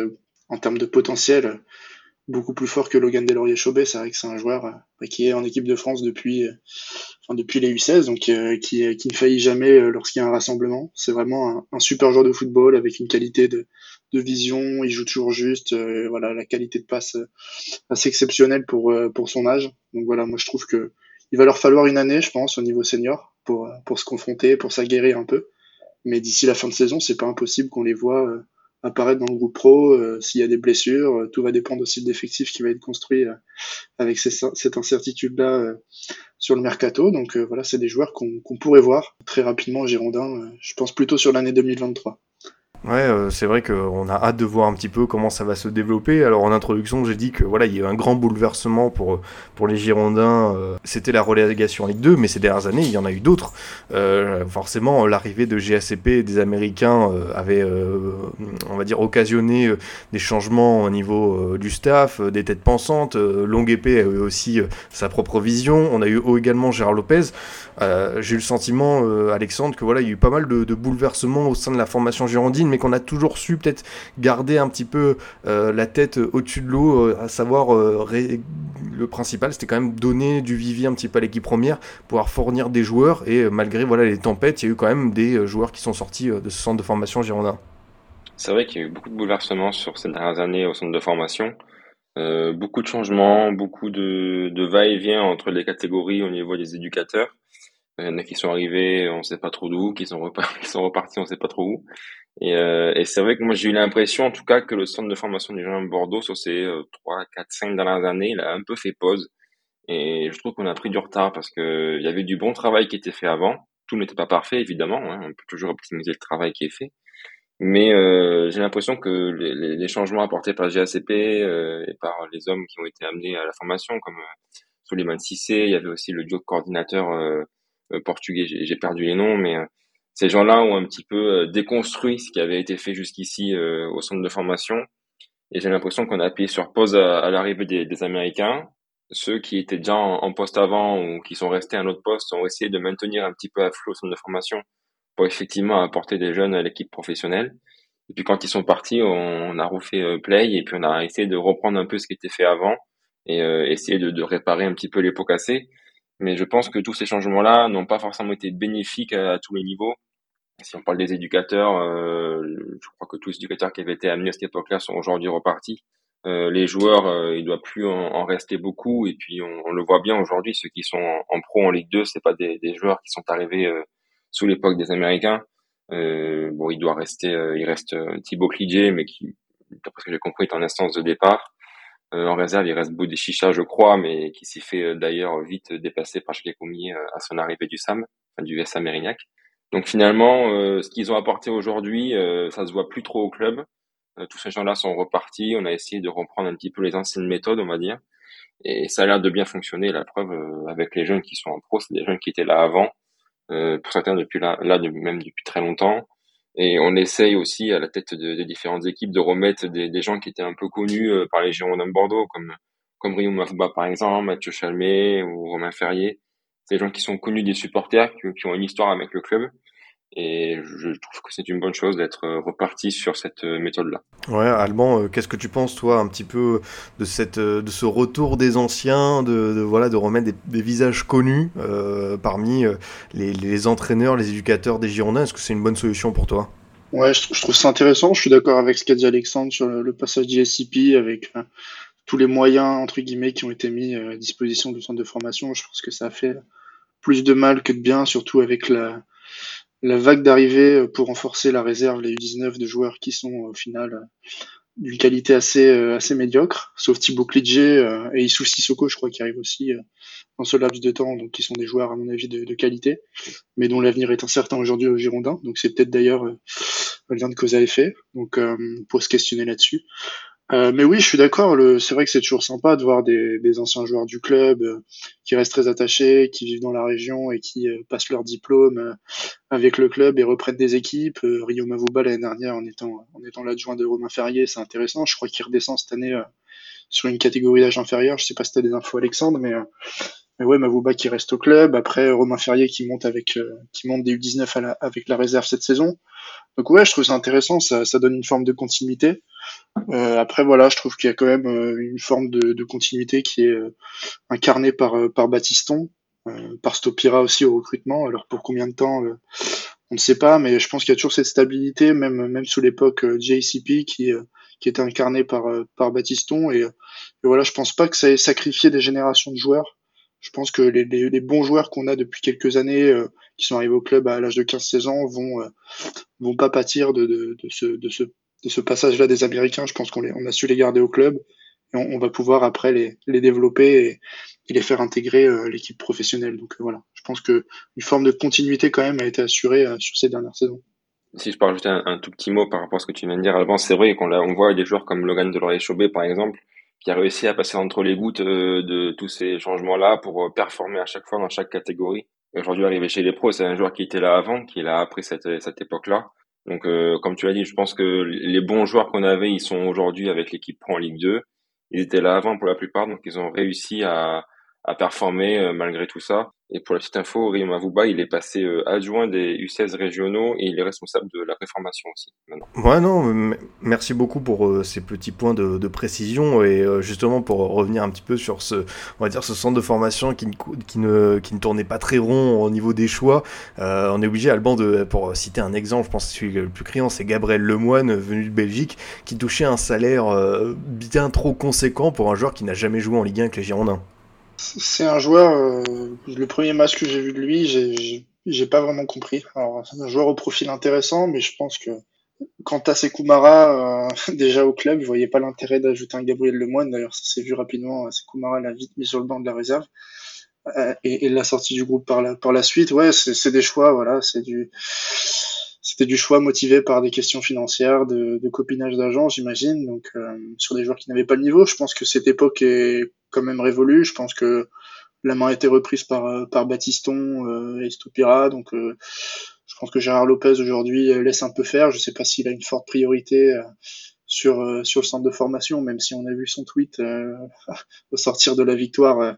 en termes de potentiel, beaucoup plus fort que Logan Delaurier-Chaubet. C'est vrai que c'est un joueur euh, qui est en équipe de France depuis, euh, enfin, depuis les U16, donc euh, qui, qui ne faillit jamais lorsqu'il y a un rassemblement. C'est vraiment un, super joueur de football avec une qualité de, de vision. Il joue toujours juste. voilà, la qualité de passe assez exceptionnelle pour pour son âge. Donc voilà, moi je trouve que il va leur falloir une année, je pense, au niveau senior pour pour se confronter, pour s'aguerrir un peu. Mais d'ici la fin de saison, c'est pas impossible qu'on les voit apparaître dans le groupe pro. Euh, s'il y a des blessures, euh, tout va dépendre aussi de l'effectif qui va être construit euh, avec cette incertitude-là sur le mercato. Donc voilà, c'est des joueurs qu'on pourrait voir très rapidement Girondin, je pense plutôt sur l'année 2023. Ouais, euh, c'est vrai qu'on a hâte de voir un petit peu comment ça va se développer. Alors en introduction, j'ai dit que voilà, il y a eu un grand bouleversement pour pour les Girondins. Euh, c'était la relégation en Ligue 2, mais ces dernières années, il y en a eu d'autres. Euh, forcément, l'arrivée de GACP et des Américains avait, on va dire, occasionné des changements au niveau du staff, des têtes pensantes. Longue épée a eu aussi sa propre vision. On a eu également Gérard Lopez. j'ai eu le sentiment, Alexandre, que voilà, il y a eu pas mal de, de bouleversements au sein de la formation girondine mais qu'on a toujours su peut-être garder un petit peu la tête au-dessus de l'eau, à savoir le principal, c'était quand même donner du vivier un petit peu à l'équipe première, pouvoir fournir des joueurs, et malgré voilà les tempêtes, il y a eu quand même des joueurs qui sont sortis de ce centre de formation girondin. C'est vrai qu'il y a eu beaucoup de bouleversements sur ces dernières années au centre de formation. Euh, beaucoup de changements, beaucoup de va-et-vient entre les catégories au niveau des éducateurs. Il y en a qui sont arrivés, on ne sait pas trop d'où, qui sont, repartis, <laughs> qui sont on sait pas trop où. Et, euh, et c'est vrai que moi j'ai eu l'impression, en tout cas, que le centre de formation du Jean Bordeaux sur ces euh, 3, 4, 5 dernières années, il a un peu fait pause. Et je trouve qu'on a pris du retard parce que il y avait du bon travail qui était fait avant. Tout n'était pas parfait, évidemment. Hein. On peut toujours optimiser le travail qui est fait. Mais euh, j'ai l'impression que les, les, changements apportés par GACP euh, et par les hommes qui ont été amenés à la formation, comme euh, Soliman Cissé, il y avait aussi le duo coordinateur euh, euh, portugais, j'ai perdu les noms, mais ces gens-là ont un petit peu déconstruit ce qui avait été fait jusqu'ici au centre de formation. Et j'ai l'impression qu'on a appuyé sur pause à, l'arrivée des, des, Américains. Ceux qui étaient déjà en, poste avant ou qui sont restés à un autre poste ont essayé de maintenir un petit peu à flot au centre de formation pour effectivement apporter des jeunes à l'équipe professionnelle. Et puis quand ils sont partis, on, a refait euh, play et puis on a essayé de reprendre un peu ce qui était fait avant et euh, essayer de, de, réparer un petit peu les pots cassés. Mais je pense que tous ces changements-là n'ont pas forcément été bénéfiques à, tous les niveaux. Si on parle des éducateurs, euh, je crois que tous les éducateurs qui avaient été amenés à cette époque-là sont aujourd'hui repartis. Euh, les joueurs, euh, il doit plus en, rester beaucoup. Et puis on, le voit bien aujourd'hui, ceux qui sont en, pro en Ligue 2, c'est pas des, des joueurs qui sont arrivés euh, sous l'époque des Américains. Euh, bon, il doit rester, euh, il reste Thibaut Cligé, mais qui, d'après ce que j'ai compris, est en instance de départ. En réserve, il reste Boudéchicha, je crois, mais qui s'y fait d'ailleurs vite dépasser par Chekoumier à son arrivée du SAM, du SA Mérignac. Donc finalement, ce qu'ils ont apporté aujourd'hui, ça se voit plus trop au club. tous ces gens-là sont repartis. On a essayé de reprendre un petit peu les anciennes méthodes, on va dire. Et ça a l'air de bien fonctionner. La preuve, avec les jeunes qui sont en pro, c'est des jeunes qui étaient là avant euh, pour certains depuis là, là même depuis très longtemps. Et on essaye aussi à la tête de, des différentes équipes de remettre des, des, gens qui étaient un peu connus euh, par les Girondins de Bordeaux, comme comme Rio Mafouba par exemple, Mathieu Chalmé ou Romain Ferrier. Des gens qui sont connus des supporters, qui ont une histoire avec le club et je trouve que c'est une bonne chose d'être euh, reparti sur cette euh, méthode-là. Ouais, Alban, euh, qu'est-ce que tu penses toi un petit peu de cette, de ce retour des anciens, de, de voilà, de remettre des, des visages connus euh, parmi les, les, entraîneurs, les éducateurs des Girondins? Est-ce que c'est une bonne solution pour toi? Ouais, je, je, trouve ça intéressant. Je suis d'accord avec ce qu'a dit Alexandre sur le, le passage d'ISCP avec euh, tous les moyens entre guillemets qui ont été mis à disposition du centre de formation. Je pense que ça a fait plus de mal que de bien, surtout avec la la vague d'arrivée euh, pour renforcer la réserve, les U19 de joueurs qui sont au final euh, d'une qualité assez euh, assez médiocre, sauf Thibaut Klidje et Issou Sissoko, je crois, qui arrivent aussi dans ce laps de temps, donc qui sont des joueurs à mon avis de, de qualité, mais dont l'avenir est incertain aujourd'hui au Girondin. Donc c'est peut-être d'ailleurs un lien de cause à effet. Donc pour se questionner là-dessus. Euh, mais oui, je suis d'accord. C'est vrai que c'est toujours sympa de voir des, des anciens joueurs du club euh, qui restent très attachés, qui vivent dans la région et qui euh, passent leur diplôme euh, avec le club et reprennent des équipes. Rio Mavouba l'année dernière en étant en étant l'adjoint de Romain Ferrier, c'est intéressant. Je crois qu'il redescend cette année sur une catégorie d'âge inférieur. Je sais pas si t'as des infos, Alexandre, mais mais ouais, Mavouba qui reste au club. Après Romain Ferrier qui monte avec qui monte des U19 à la, avec la réserve cette saison. Donc ouais, je trouve ça intéressant. Ça, ça donne une forme de continuité. Euh, après voilà, je trouve qu'il y a quand même euh, une forme de, continuité qui est euh, incarnée par par Batiston, par Stopira aussi au recrutement. Alors pour combien de temps, on ne sait pas, mais je pense qu'il y a toujours cette stabilité, même même sous l'époque JCP qui qui était incarné par par Batiston et, voilà, je pense pas que ça ait sacrifié des générations de joueurs. Je pense que les, bons joueurs qu'on a depuis quelques années, qui sont arrivés au club à l'âge de 15-16 ans, vont vont pas pâtir de, de, de ce de ce passage-là des Américains, je pense qu'on on a su les garder au club et on, va pouvoir après les, les développer et, les faire intégrer euh, l'équipe professionnelle. Donc euh, voilà, je pense que une forme de continuité quand même a été assurée euh, sur ces dernières saisons. Si je peux rajouter un, tout petit mot par rapport à ce que tu viens de dire, avant, c'est vrai qu'on on voit des joueurs comme Logan Delorier-Chaubet par exemple, qui a réussi à passer entre les gouttes de tous ces changements-là pour performer à chaque fois dans chaque catégorie. Aujourd'hui, arrivé chez les pros, c'est un joueur qui était là avant, qui là après cette, cette époque-là. Donc, euh, comme tu l'as dit, je pense que les bons joueurs qu'on avait, ils sont aujourd'hui avec l'équipe en Ligue 2. Ils étaient là avant pour la plupart, donc ils ont réussi à, à performer malgré tout ça. Et pour la petite info, Rio Mavouba, il est passé adjoint des U16 régionaux et il est responsable de la réformation aussi. Maintenant. Ouais, non, merci beaucoup pour ces petits points de, précision et justement pour revenir un petit peu sur ce, on va dire, ce centre de formation qui, qui, ne, qui ne tournait pas très rond au niveau des choix. on est obligé, Alban, de, pour citer un exemple, je pense que celui le plus criant, c'est Gabriel Lemoine, venu de Belgique, qui touchait un salaire bien trop conséquent pour un joueur qui n'a jamais joué en Ligue 1 avec les Girondins. C'est un joueur, euh, le premier match que j'ai vu de lui, j'ai pas vraiment compris. Alors, c'est un joueur au profil intéressant, mais je pense que quant à Sekoumara, euh, <laughs> déjà au club, je voyais pas l'intérêt d'ajouter un Gabriel Lemoine. D'ailleurs, ça s'est vu rapidement. Sekoumara l'a vite mis sur le banc de la réserve. Euh, et, et la sortie du groupe par la, par la suite, ouais, c'est des choix, voilà, du, c'était du choix motivé par des questions financières, de, de copinage d'agents, j'imagine. Donc, euh, sur des joueurs qui n'avaient pas le niveau, je pense que cette époque est quand même révolue. Je pense que la main a été reprise par, euh, par Batiston euh, et Stupira. Donc, euh, je pense que Gérard Lopez aujourd'hui laisse un peu faire. Je sais pas s'il a une forte priorité sur, sur le centre de formation, même si on a vu son tweet <laughs> au sortir de la victoire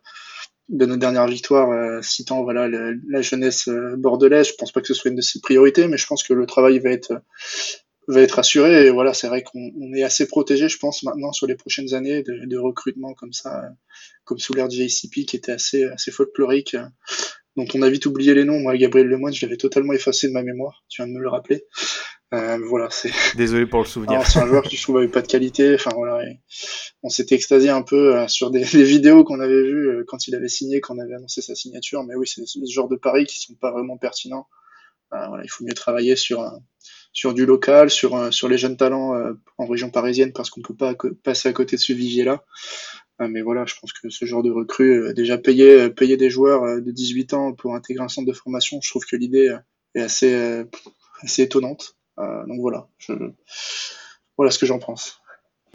de nos dernières victoires, euh, citant voilà la jeunesse bordelaise. Je pense pas que ce soit une de ses priorités, mais je pense que le travail va être va être assuré. Et voilà, c'est vrai qu'on est assez protégé, je pense, maintenant sur les prochaines années de, de recrutement comme ça, comme sous l'ère du JCP qui était assez assez folklorique. Donc on a vite oublié les noms. Moi, Gabriel Lemoine, je l'avais totalement effacé de ma mémoire. Tu viens de me le rappeler. Euh, voilà, c'est. <laughs> Désolé pour le souvenir. C'est un joueur qui je trouve avait pas de qualité. Enfin voilà, on s'était extasié un peu euh, sur des, <laughs> des vidéos qu'on avait vues euh, quand il avait signé, quand on avait annoncé sa signature. Mais oui, c'est ce genre de paris qui sont pas vraiment pertinents. Euh, voilà, il faut mieux travailler sur sur du local, sur sur les jeunes talents en région parisienne parce qu'on peut pas passer à côté de ce vivier là. mais voilà, je pense que ce genre de recrue, déjà payer payer des joueurs de 18 ans pour intégrer un centre de formation, je trouve que l'idée est assez assez étonnante. Euh, donc voilà, je... voilà ce que j'en pense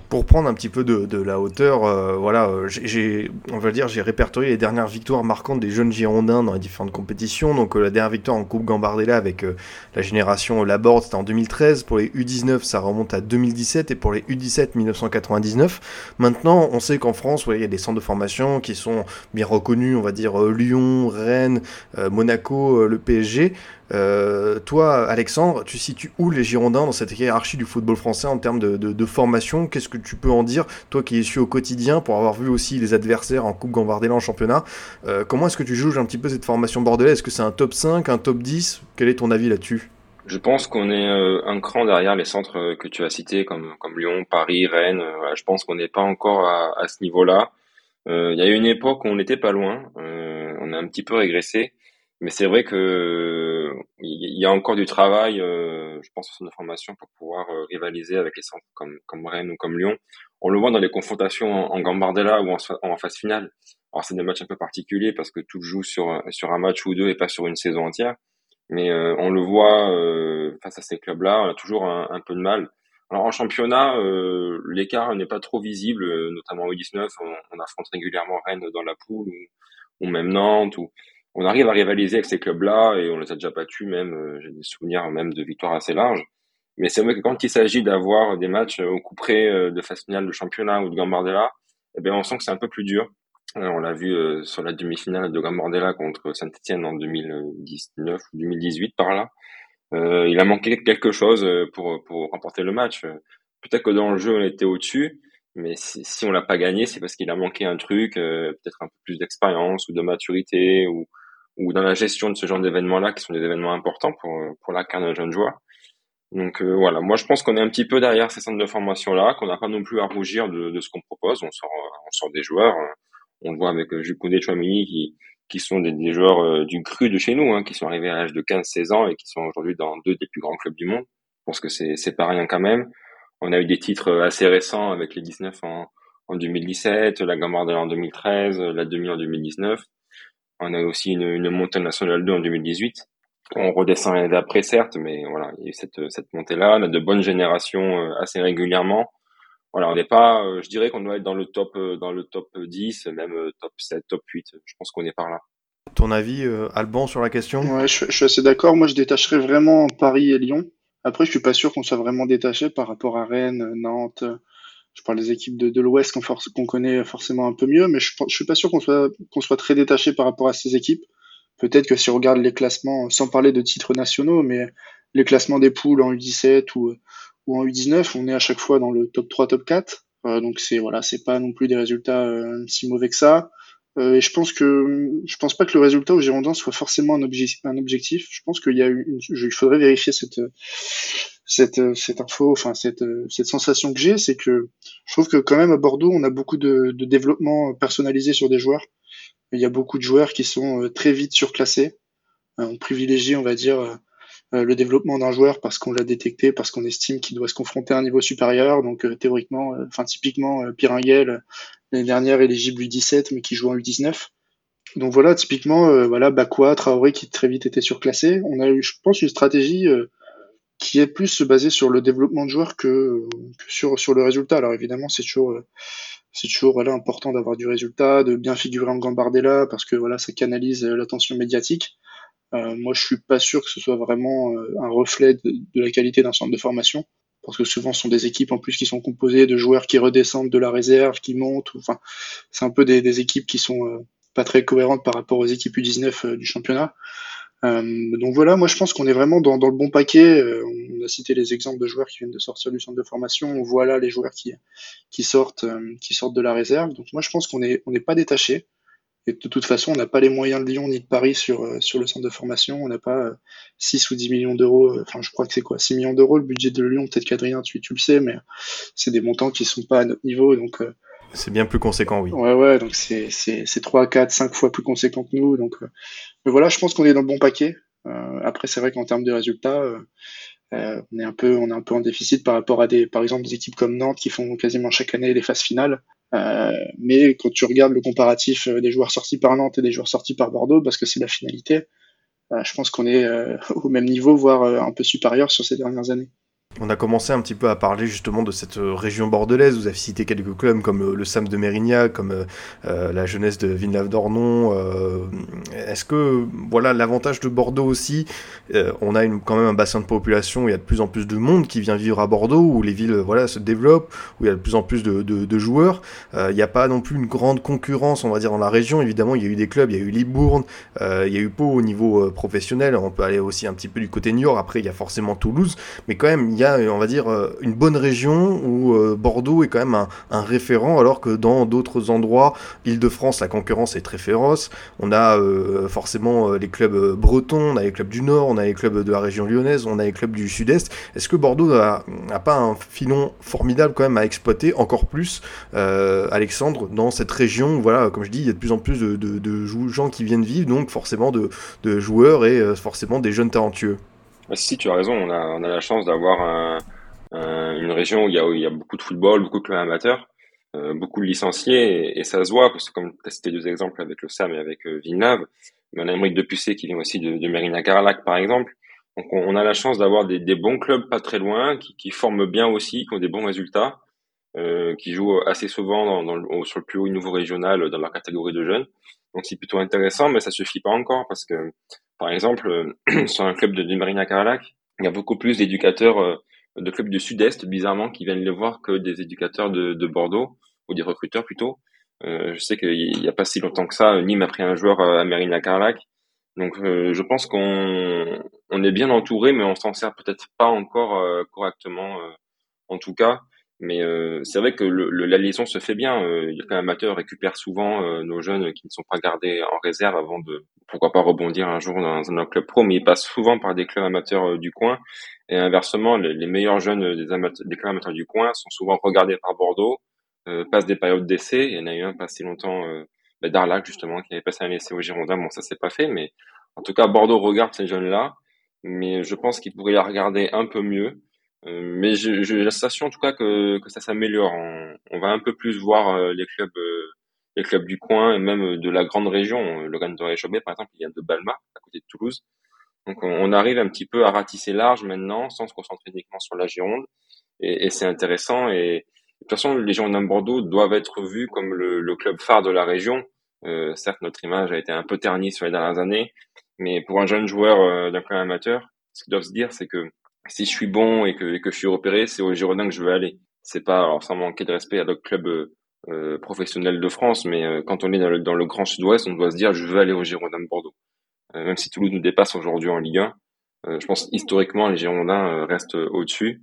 pour prendre un petit peu de, de la hauteur, euh, voilà, euh, j'ai, on va dire, j'ai répertorié les dernières victoires marquantes des jeunes Girondins dans les différentes compétitions. Donc la dernière victoire en Coupe Gambardella avec la génération Laborde, c'était en 2013. Pour les U19, ça remonte à 2017 et pour les U17, 1999. Maintenant, on sait qu'en France, il y a des centres de formation qui sont bien reconnus, on va dire Lyon, Rennes, Monaco, le PSG. Euh, toi, Alexandre, tu situes où les Girondins dans cette hiérarchie du football français en termes de, formation? Qu'est-ce que tu peux en dire, toi qui es su au quotidien, pour avoir vu aussi les adversaires en Coupe Gambardella en championnat? Euh, Comment est-ce que tu juges un petit peu cette formation bordelaise? Est-ce que c'est un top 5, un top 10 Quel est ton avis là-dessus? Je pense qu'on est euh, un cran derrière les centres que tu as cités, comme, Lyon, Paris, Rennes. je pense qu'on n'est pas encore à, ce niveau-là. Il y a eu une époque où on n'était pas loin. on a un petit peu régressé. Mais c'est vrai que il y a encore du travail, euh, je pense, sur nos formations pour pouvoir euh, rivaliser avec les centres comme, comme Rennes ou comme Lyon. On le voit dans les confrontations en, Gambardella ou en, en, phase finale. Alors c'est des matchs un peu particuliers parce que tout joue sur sur un match ou deux et pas sur une saison entière. Mais euh, on le voit face à ces clubs-là, on a toujours un, peu de mal. Alors en championnat, l'écart n'est pas trop visible, notamment au 19, on, on, affronte régulièrement Rennes dans la poule ou, ou même Nantes ou on arrive à rivaliser avec ces clubs-là et on les a déjà battus même. Euh, j'ai des souvenirs même de victoires assez larges. Mais c'est vrai que quand il s'agit d'avoir des matchs au coup près euh, de phase finale de championnat ou de Gambardella, eh bien on sent que c'est un peu plus dur. Euh, on l'a vu sur la demi-finale de Gambardella contre Saint-Etienne en 2019 ou 2018 par là. Euh, il a manqué quelque chose pour, pour remporter le match. Peut-être que dans le jeu on était au-dessus, mais si, si on l'a pas gagné, c'est parce qu'il a manqué un truc, peut-être un peu plus d'expérience ou de maturité ou, ou dans la gestion de ce genre d'événements-là, qui sont des événements importants pour, pour la carrière d'un jeune joueur. Donc euh, voilà, moi je pense qu'on est un petit peu derrière ces centres de formation-là, qu'on n'a pas non plus à rougir de, de ce qu'on propose. On sort, on sort des joueurs, hein. on le voit avec euh, Koundé, Chouamini, qui, qui sont des, des joueurs euh, du cru de chez nous, hein, qui sont arrivés à l'âge de 15-16 ans et qui sont aujourd'hui dans deux des plus grands clubs du monde. Je pense que c'est, pas rien quand même. On a eu des titres assez récents avec les 19 en, en 2017, la Gambardella en 2013, la demi en 2019. On a aussi une, une montée nationale 2 en 2018. On redescend l'année d'après, certes, mais voilà, il y a eu cette, cette montée-là. On a de bonnes générations euh, assez régulièrement. Voilà, on n'est pas, euh, je dirais qu'on doit être dans le top, euh, dans le top 10, même top 7, top 8. Je pense qu'on est par là. Ton avis, Alban, sur la question? Ouais, je, je suis assez d'accord. Moi, je détacherais vraiment Paris et Lyon. Après, je suis pas sûr qu'on soit vraiment détaché par rapport à Rennes, Nantes, Je parle des équipes de, de l'Ouest qu'on connaît forcément un peu mieux, mais je, je suis pas sûr qu'on soit, soit très détaché par rapport à ces équipes. Peut-être que si on regarde les classements, sans parler de titres nationaux, mais les classements des poules en U17 ou, ou en U19, on est à chaque fois dans le top 3, top 4. Euh, donc c'est voilà, c'est pas non plus des résultats euh, si mauvais que ça. Euh, et je pense que je pense pas que le résultat au Girondins soit forcément un, objectif. Je pense qu'il y a une, il faudrait vérifier cette cette cette info, enfin cette cette sensation que j'ai, c'est que je trouve que quand même à Bordeaux, on a beaucoup de, de développement personnalisé sur des joueurs. Il y a beaucoup de joueurs qui sont très vite surclassés. on privilégie, on va dire, le développement d'un joueur parce qu'on l'a détecté, parce qu'on estime qu'il doit se confronter à un niveau supérieur. Donc théoriquement, enfin typiquement, Piringuel, l'année dernière éligible U17 mais qui joue en U19. Donc voilà, typiquement, euh, voilà, Bakwa, Traoré qui très vite était surclassé. On a eu, je pense, une stratégie euh, qui est plus basée sur le développement de joueurs que, sur, sur le résultat. Alors évidemment, c'est toujours, euh, c'est toujours voilà, important d'avoir du résultat, de bien figurer en Gambardella parce que voilà, ça canalise l'attention médiatique. moi, je suis pas sûr que ce soit vraiment un reflet de la qualité d'un centre de formation parce que souvent ce sont des équipes en plus qui sont composées de joueurs qui redescendent de la réserve, qui montent. Enfin, c'est un peu des, des, équipes qui sont euh, pas très cohérentes par rapport aux équipes U19 euh, du championnat. Euh, donc voilà, moi je pense qu'on est vraiment dans, dans, le bon paquet. on a cité les exemples de joueurs qui viennent de sortir du centre de formation. On voit là les joueurs qui, qui sortent, qui sortent de la réserve. Donc moi je pense qu'on est, on n'est pas détaché. Et de toute façon, on n'a pas les moyens de Lyon ni de Paris sur, euh, sur le centre de formation. On n'a pas 6 euh, ou 10 millions d'euros. Euh, enfin, je crois que c'est quoi 6 millions d'euros le budget de Lyon. Peut-être qu'Adrien, tu, tu le sais, mais c'est des montants qui sont pas à notre niveau. Donc, c'est bien plus conséquent, oui. Ouais, ouais, donc c'est, c'est, c'est 3, 4, 5 fois plus conséquent que nous. Donc, mais voilà, je pense qu'on est dans le bon paquet. après, c'est vrai qu'en termes de résultats, on est un peu, on est un peu en déficit par rapport à des, des équipes comme Nantes qui font quasiment chaque année les phases finales. Euh, mais quand tu regardes le comparatif euh, des joueurs sortis par Nantes et des joueurs sortis par Bordeaux, parce que c'est la finalité, euh, je pense qu'on est <laughs> au même niveau, voire un peu supérieur sur ces dernières années. On a commencé un petit peu à parler justement de cette euh, région bordelaise. Vous avez cité quelques clubs comme euh, le, Sam de Mérignac, comme euh, la jeunesse de Villeneuve-d'Ornon. Est-ce que voilà l'avantage de Bordeaux aussi On a quand même un bassin de population. Où il y a de plus en plus de monde qui vient vivre à Bordeaux, où les villes voilà se développent, où il y a de plus en plus de, de, joueurs. il n'y a pas non plus une grande concurrence, on va dire, dans la région. Évidemment, il y a eu des clubs, il y a eu Libourne, il y a eu Pau au niveau professionnel. On peut aller aussi un petit peu du côté Niort. Après, il y a forcément Toulouse, mais quand même il y a on va dire, euh, une bonne région où euh, Bordeaux est quand même un, référent, alors que dans d'autres endroits, Île-de-France, la concurrence est très féroce. On a euh, forcément les clubs bretons, on a les clubs du Nord, on a les clubs de la région lyonnaise, on a les clubs du Sud-Est. Est-ce que Bordeaux n'a pas un filon formidable quand même à exploiter encore plus, Alexandre, dans cette région voilà, comme je dis, il y a de plus en plus de, gens qui viennent vivre, donc forcément de, joueurs et forcément des jeunes talentueux? Si, tu as raison, on a, on a la chance d'avoir un, une région où il, y a, où il y a beaucoup de football, beaucoup de clubs amateurs, euh, beaucoup de licenciés, et, ça se voit, parce que comme tu as cité deux exemples avec le SAM et avec euh, Villeneuve, mais on a Émeric Depucé qui vient aussi de, de Mérina Carlac, par exemple. Donc on, a la chance d'avoir des, des, bons clubs pas très loin, qui, qui, forment bien aussi, qui ont des bons résultats, euh, qui jouent assez souvent dans, dans le, sur le plus haut niveau régional dans leur catégorie de jeunes. Donc c'est plutôt intéressant, mais ça suffit pas encore parce que par exemple, euh, <clears throat> sur un club de, de Marina Carlac, il y a beaucoup plus d'éducateurs euh, de clubs du Sud-Est, bizarrement, qui viennent les voir que des éducateurs de, de Bordeaux, ou des recruteurs plutôt. Euh, je sais qu'il n'y a pas si longtemps que ça, Nîmes a pris un joueur à Marina Carlac. Donc je pense qu'on on est bien entouré, mais on s'en sert peut-être pas encore correctement, en tout cas. Mais euh, c'est vrai que le, la liaison se fait bien. Euh, les amateurs récupèrent souvent euh, nos jeunes qui ne sont pas gardés en réserve avant de, pourquoi pas rebondir un jour dans, un club pro. Mais ils passent souvent par des clubs amateurs euh, du coin. Et inversement, les, les meilleurs jeunes des, amateurs, des clubs amateurs du coin sont souvent regardés par Bordeaux, passent des périodes d'essai. Il y en a eu un pas si longtemps, bah, Darlac justement, qui avait passé un essai au Girondin. Bon, ça s'est pas fait, mais en tout cas, Bordeaux regarde ces jeunes-là. Mais je pense qu'ils pourraient les regarder un peu mieux. Euh, mais j'ai la sensation en tout cas que, que ça s'améliore. On, on, va un peu plus voir euh, les clubs, euh, les clubs du coin et même de la grande région. Le de Réchaumet, par exemple, il a de Balma, à côté de Toulouse. Donc on, arrive un petit peu à ratisser large maintenant, sans se concentrer uniquement sur la Gironde. Et, et c'est intéressant. Et de toute façon, les Girondins de Bordeaux doivent être vus comme le, le club phare de la région. Euh, certes, notre image a été un peu ternie sur les dernières années, mais pour un jeune joueur d'un club amateur, ce qu'ils doivent se dire, c'est que si je suis bon et que, que je suis repéré, c'est au Girondin que je veux aller. c'est pas alors sans manquer de respect à d'autres clubs professionnels de France, mais quand on est dans le, dans le Grand Sud-Ouest, on doit se dire je veux aller au Girondins de Bordeaux. même si Toulouse nous dépasse aujourd'hui en Ligue 1, je pense historiquement les Girondins restent au-dessus.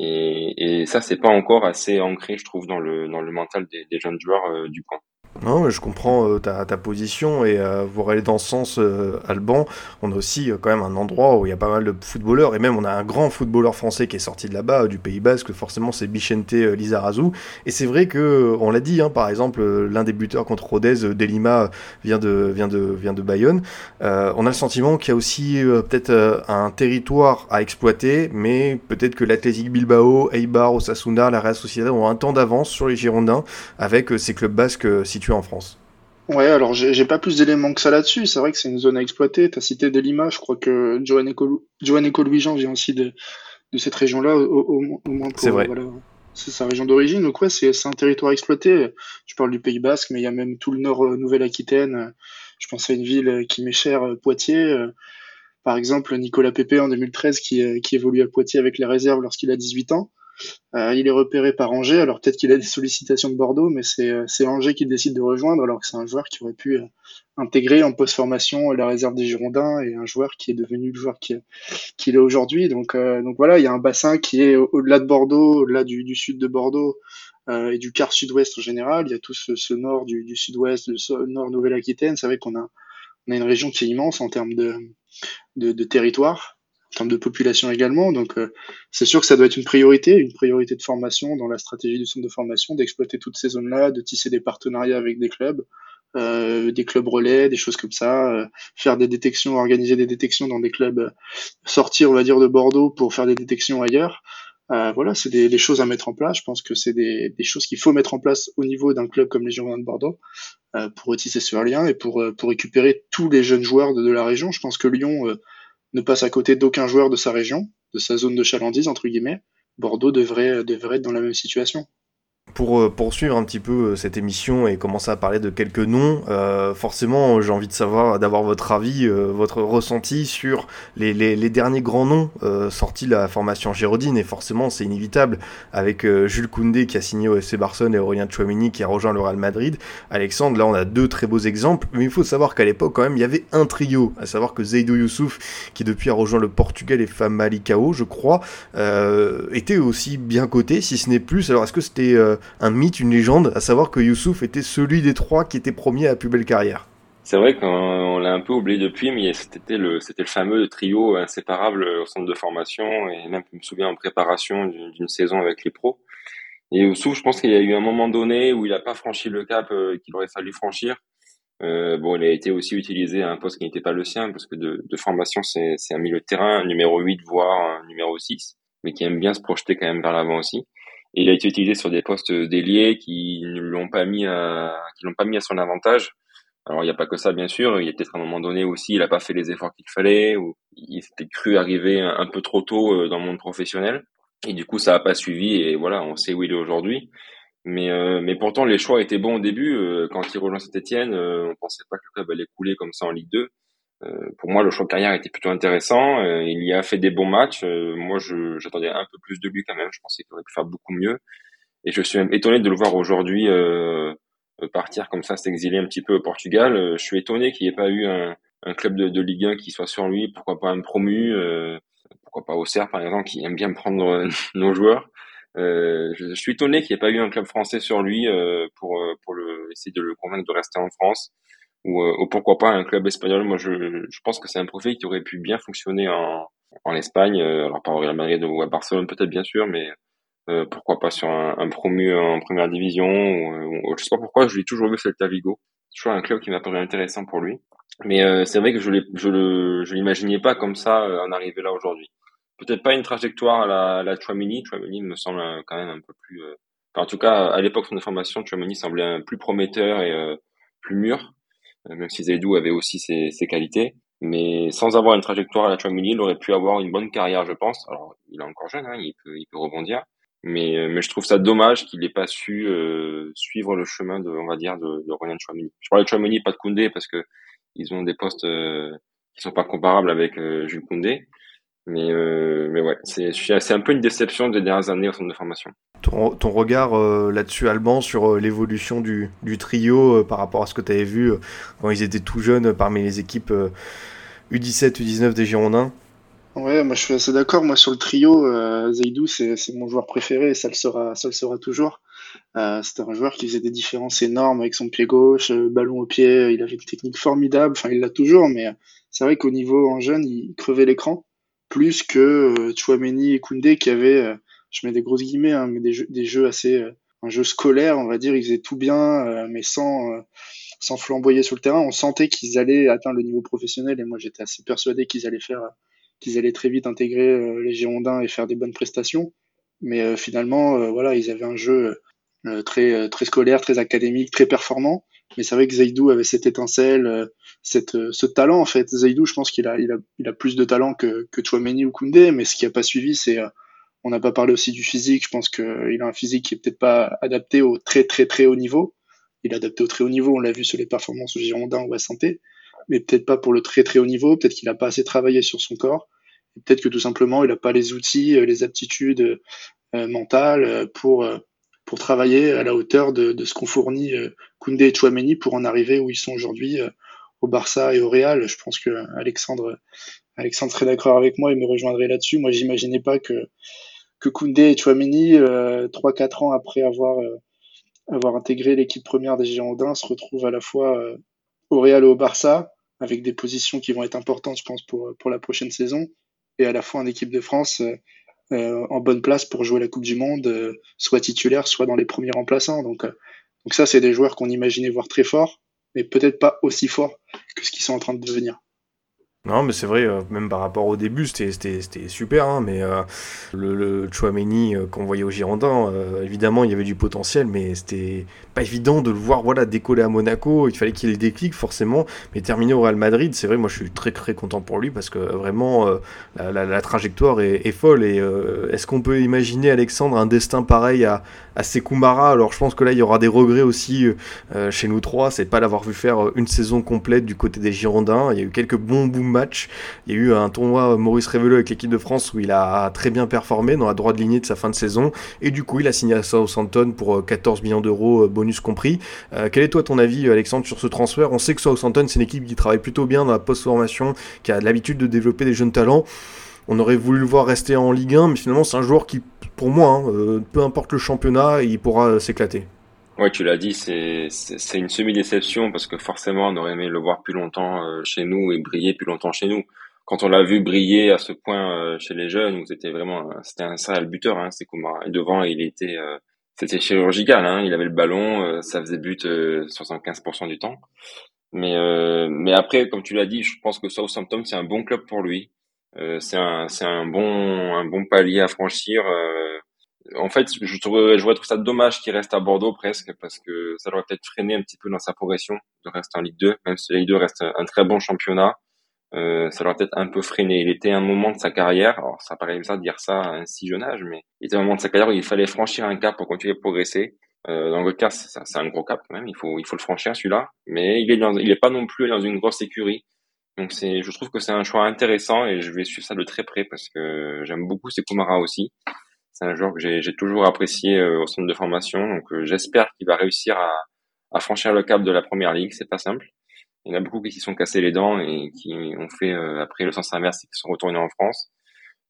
Et, et ça, c'est pas encore assez ancré, je trouve, dans le, dans le mental des, des jeunes joueurs du coin. Non, je comprends euh, ta, ta, position et euh, pour dans ce sens, euh, Alban, on a aussi quand même un endroit où il y a pas mal de footballeurs et même on a un grand footballeur français qui est sorti de là-bas, du Pays Basque, forcément c'est Bichente Lizarazu. Et c'est vrai que, on l'a dit, hein, par exemple, l'un des buteurs contre Rodez, Delima, vient de, vient de, vient de Bayonne. on a le sentiment qu'il y a aussi peut-être un territoire à exploiter, mais peut-être que l'Athletic Bilbao, Eibar, Osasuna, la Real Sociedad ont un temps d'avance sur les Girondins avec ces clubs basques situés en France. Ouais, alors j'ai pas plus d'éléments que ça là-dessus. C'est vrai que c'est une zone à exploiter. Tu as cité Delima, je crois que Johan Louis-Jean vient aussi de, de cette région-là, au, moins pour vrai. c'est sa région d'origine. Donc ouais, c'est un territoire à exploiter. Je parle du Pays Basque, mais il y a même tout le nord euh, Nouvelle-Aquitaine. Je pense à une ville qui m'est chère, euh, Poitiers. Euh, par exemple, Nicolas Pépé en 2013 qui, qui évolue à Poitiers avec les réserves lorsqu'il a 18 ans. Euh, il est repéré par Angers, alors peut-être qu'il a des sollicitations de Bordeaux, mais c'est euh, Angers qui décide de rejoindre, alors que c'est un joueur qui aurait pu euh, intégrer en post-formation la réserve des Girondins et un joueur qui est devenu le joueur qu'il qui est aujourd'hui. Donc, donc voilà, il y a un bassin qui est au-delà de Bordeaux, au-delà du, sud de Bordeaux et du quart sud-ouest en général. Il y a tout ce, nord du, sud-ouest, le nord Nouvelle-Aquitaine. C'est vrai qu'on a, une région qui est immense en termes de territoire en termes de population également. Donc, euh, c'est sûr que ça doit être une priorité, une priorité de formation dans la stratégie du centre de formation, d'exploiter toutes ces zones-là, de tisser des partenariats avec des clubs, euh, des clubs relais, des choses comme ça, euh, faire des détections, organiser des détections dans des clubs, sortir, on va dire, de Bordeaux pour faire des détections ailleurs. voilà, c'est des, des, choses à mettre en place. Je pense que c'est des, des, choses qu'il faut mettre en place au niveau d'un club comme les Girondins de Bordeaux pour tisser ce lien et pour, pour récupérer tous les jeunes joueurs de, de la région. Je pense que Lyon ne passe à côté d'aucun joueur de sa région, de sa zone de chalandise, entre guillemets. Bordeaux devrait, devrait être dans la même situation. Pour euh, poursuivre un petit peu euh, cette émission et commencer à parler de quelques noms, euh, forcément j'ai envie de savoir, d'avoir votre avis, votre ressenti sur les, derniers grands noms sortis de la formation Gérodine et forcément c'est inévitable avec Jules Koundé qui a signé au FC Barcelone et Aurélien Chouamini qui a rejoint le Real Madrid. Alexandre, là on a deux très beaux exemples, mais il faut savoir qu'à l'époque quand même il y avait un trio, à savoir que Zaidou Youssouf qui depuis a rejoint le Portugal et Famalicao je crois, était aussi bien coté si ce n'est plus. Alors est-ce que c'était un mythe, une légende, à savoir que Youssouf était celui des trois qui était premier à la plus belle carrière. C'est vrai qu'on l'a un peu oublié depuis, mais c'était le, c'était le fameux trio inséparable au centre de formation, et même, je me souviens, en préparation d'une saison avec les pros. Et Youssouf, je pense qu'il y a eu un moment donné où il n'a pas franchi le cap euh, qu'il aurait fallu franchir. Euh, bon, il a été aussi utilisé à un poste qui n'était pas le sien, parce que de, de formation, c'est un milieu de terrain, numéro 8, voire numéro 6, mais qui aime bien se projeter quand même vers l'avant aussi il a été utilisé sur des postes d'ailier qui ne l'ont pas mis à, qui l'ont pas mis à son avantage. Alors il n'y a pas que ça bien sûr, il y a peut-être un moment donné aussi, il n'a pas fait les efforts qu'il fallait ou il s'était cru arriver un, peu trop tôt euh, dans le monde professionnel et du coup ça n'a pas suivi et voilà, on sait où il est aujourd'hui. Mais euh, mais pourtant les choix étaient bons au début euh, quand il rejoint Saint-Étienne, on pensait pas que le club allait couler comme ça en Ligue 2. Euh, pour moi, le choix de carrière était plutôt intéressant. Euh, il y a fait des bons matchs. Euh, moi, j'attendais un peu plus de lui quand même. Je pensais qu'il aurait pu faire beaucoup mieux. Et je suis même étonné de le voir aujourd'hui partir comme ça, s'exiler un petit peu au Portugal. je suis étonné qu'il n'y ait pas eu un, un club de, de, Ligue 1 qui soit sur lui. Pourquoi pas un promu Pourquoi pas Auxerre, par exemple, qui aime bien prendre <laughs> nos joueurs je, je, suis étonné qu'il n'y ait pas eu un club français sur lui pour, pour le, essayer de le convaincre de rester en France ou, euh, ou, pourquoi pas un club espagnol. Moi, je, je pense que c'est un profil qui aurait pu bien fonctionner en, en Espagne, euh, alors pas au Real Madrid ou à Barcelone peut-être bien sûr, mais euh, pourquoi pas sur un, un, promu en première division. Ou, je sais pas pourquoi, je l'ai toujours vu Celta Vigo. C'est toujours un club qui m'a paru intéressant pour lui. Mais euh, c'est vrai que je je je l'imaginais pas comme ça en arriver là aujourd'hui. Peut-être pas une trajectoire à la, à la Chouamini. Chouamini me semble quand même un peu plus. en tout cas, à l'époque de son formation, Chouamini semblait plus prometteur et plus mûr. Euh, même si Zaidou avait aussi ses, ses, qualités. Mais sans avoir une trajectoire à la Chouamini, il aurait pu avoir une bonne carrière, je pense. Alors, il est encore jeune, hein, il, peut, il peut rebondir. Mais, euh, mais je trouve ça dommage qu'il n'ait pas su euh, suivre le chemin de, on va dire, de, de Chouamini. Je parle de Chouamini, pas de Koundé, parce que ils ont des postes euh, qui sont pas comparables avec Jules Koundé. Mais, euh, mais ouais, c'est, c'est un peu une déception des dernières années au centre de formation. Ton, ton regard euh, là-dessus, Alban, sur euh, l'évolution du, du trio euh, par rapport à ce que tu avais vu quand ils étaient tout jeunes parmi les équipes U17, U19 des Girondins? Ouais, moi je suis assez d'accord. Moi sur le trio, euh, Zaidou c'est c'est mon joueur préféré et ça le sera, ça le sera toujours. Euh, c'était un joueur qui faisait des différences énormes avec son pied gauche, euh, ballon au pied. Il avait une technique formidable. Enfin, il l'a toujours, mais c'est vrai qu'au niveau en jeune, il crevait l'écran plus que euh, Chouameni et Koundé qui avaient, euh, je mets des grosses guillemets, hein, mais des jeux, des jeux assez, euh, un jeu scolaire, on va dire. Ils faisaient tout bien, mais sans, sans flamboyer sur le terrain. On sentait qu'ils allaient atteindre le niveau professionnel et moi j'étais assez persuadé qu'ils allaient faire qu'ils allaient très vite intégrer les Girondins et faire des bonnes prestations. Mais finalement, voilà, ils avaient un jeu très, très scolaire, très académique, très performant. Mais c'est vrai que Zaidou avait cette étincelle, euh, cette, euh, ce talent en fait. Zaidou, je pense qu'il a, il a, il a plus de talent que, que Chouameni ou Koundé, mais ce qui a pas suivi, c'est, euh, on n'a pas parlé aussi du physique. Je pense qu'il a un physique qui est peut-être pas adapté au très très très haut niveau. Il est adapté au très haut niveau, on l'a vu sur les performances au Girondins ou à Santé, mais peut-être pas pour le très très haut niveau. Peut-être qu'il a pas assez travaillé sur son corps. Peut-être que tout simplement, il n'a pas les outils, les aptitudes euh, mentales pour, euh, pour travailler à la hauteur de, ce qu'ont fourni euh, Koundé et Chouameni pour en arriver où ils sont aujourd'hui euh, au Barça et au Real. Je pense que Alexandre, Alexandre serait d'accord avec moi et me rejoindrait là-dessus. Moi, j'imaginais pas que, que Koundé et Chouameni, euh, 3-4 ans après avoir, euh, avoir intégré l'équipe première des Girondins, se retrouvent à la fois au Real et au Barça, avec des positions qui vont être importantes, je pense, pour, pour la prochaine saison et à la fois en équipe de France en bonne place pour jouer la Coupe du Monde, euh, soit titulaire, soit dans les premiers remplaçants. Donc, euh, donc ça, c'est des joueurs qu'on imaginait voir très forts, mais peut-être pas aussi forts que ce qu'ils sont en train de devenir. Non, mais c'est vrai, euh, même par rapport au début, c'était super, hein, mais euh, le, Chouameni euh, qu'on voyait au Girondins, euh, évidemment, il y avait du potentiel, mais c'était pas évident de le voir voilà, décoller à Monaco. Il fallait qu'il ait le déclic, forcément, mais terminer au Real Madrid, c'est vrai, moi je suis très très content pour lui parce que vraiment, la, trajectoire est, folle. Et est-ce qu'on peut imaginer, Alexandre, un destin pareil à, à Sekou Mara Alors je pense que là, il y aura des regrets aussi chez nous trois, c'est pas l'avoir vu faire une saison complète du côté des Girondins. Il y a eu quelques bons boom matchs. Il y a eu un tournoi euh, Maurice Révelo avec l'équipe de France où il a très bien performé dans la droite lignée de sa fin de saison. Et du coup, il a signé à Southampton pour euh, 14 millions d'euros, euh, bonus compris. Euh, quel est toi ton avis, Alexandre, sur ce transfert? On sait que Southampton, c'est une équipe qui travaille plutôt bien dans la post-formation, qui a l'habitude de développer des jeunes talents. On aurait voulu le voir rester en Ligue 1, mais finalement, c'est un joueur qui, pour moi, hein, euh, peu importe le championnat, il pourra euh, s'éclater. Ouais, tu l'as dit, c'est c'est une semi-déception parce que forcément on aurait aimé le voir plus longtemps euh, chez nous et briller plus longtemps chez nous. Quand on l'a vu briller à ce point euh, chez les jeunes, où c'était vraiment euh, c'était un serial buteur, hein, c'est. Et devant, il était c'était chirurgical, hein, il avait le ballon, ça faisait but euh, 75% du temps. Mais mais après, comme tu l'as dit, je pense que Southampton c'est un bon club pour lui. C'est un c'est un bon un bon palier à franchir. euh, en fait, je trouve, je trouve ça dommage qu'il reste à Bordeaux presque parce que ça l'aurait peut-être freiné un petit peu dans sa progression de rester en Ligue 2, même si la Ligue 2 reste un très bon championnat. Euh, ça l'aurait peut-être un peu freiné. Il était à un moment de sa carrière, alors ça paraît bizarre de dire ça à un si jeune âge, mais il était à un moment de sa carrière où il fallait franchir un cap pour continuer de progresser. Euh, dans le cas, c'est un gros cap quand même. Il faut, il faut le franchir celui-là, mais il est dans, il est pas non plus dans une grosse écurie. Donc c'est, je trouve que c'est un choix intéressant et je vais suivre ça de très près parce que j'aime beaucoup Sekou Mara aussi. C'est un joueur que j'ai toujours apprécié euh, au centre de formation, donc euh, j'espère qu'il va réussir à, franchir le cap de la première ligue. C'est pas simple. Il y en a beaucoup qui s'y sont cassés les dents et qui ont fait euh, après le sens inverse et qui sont retournés en France.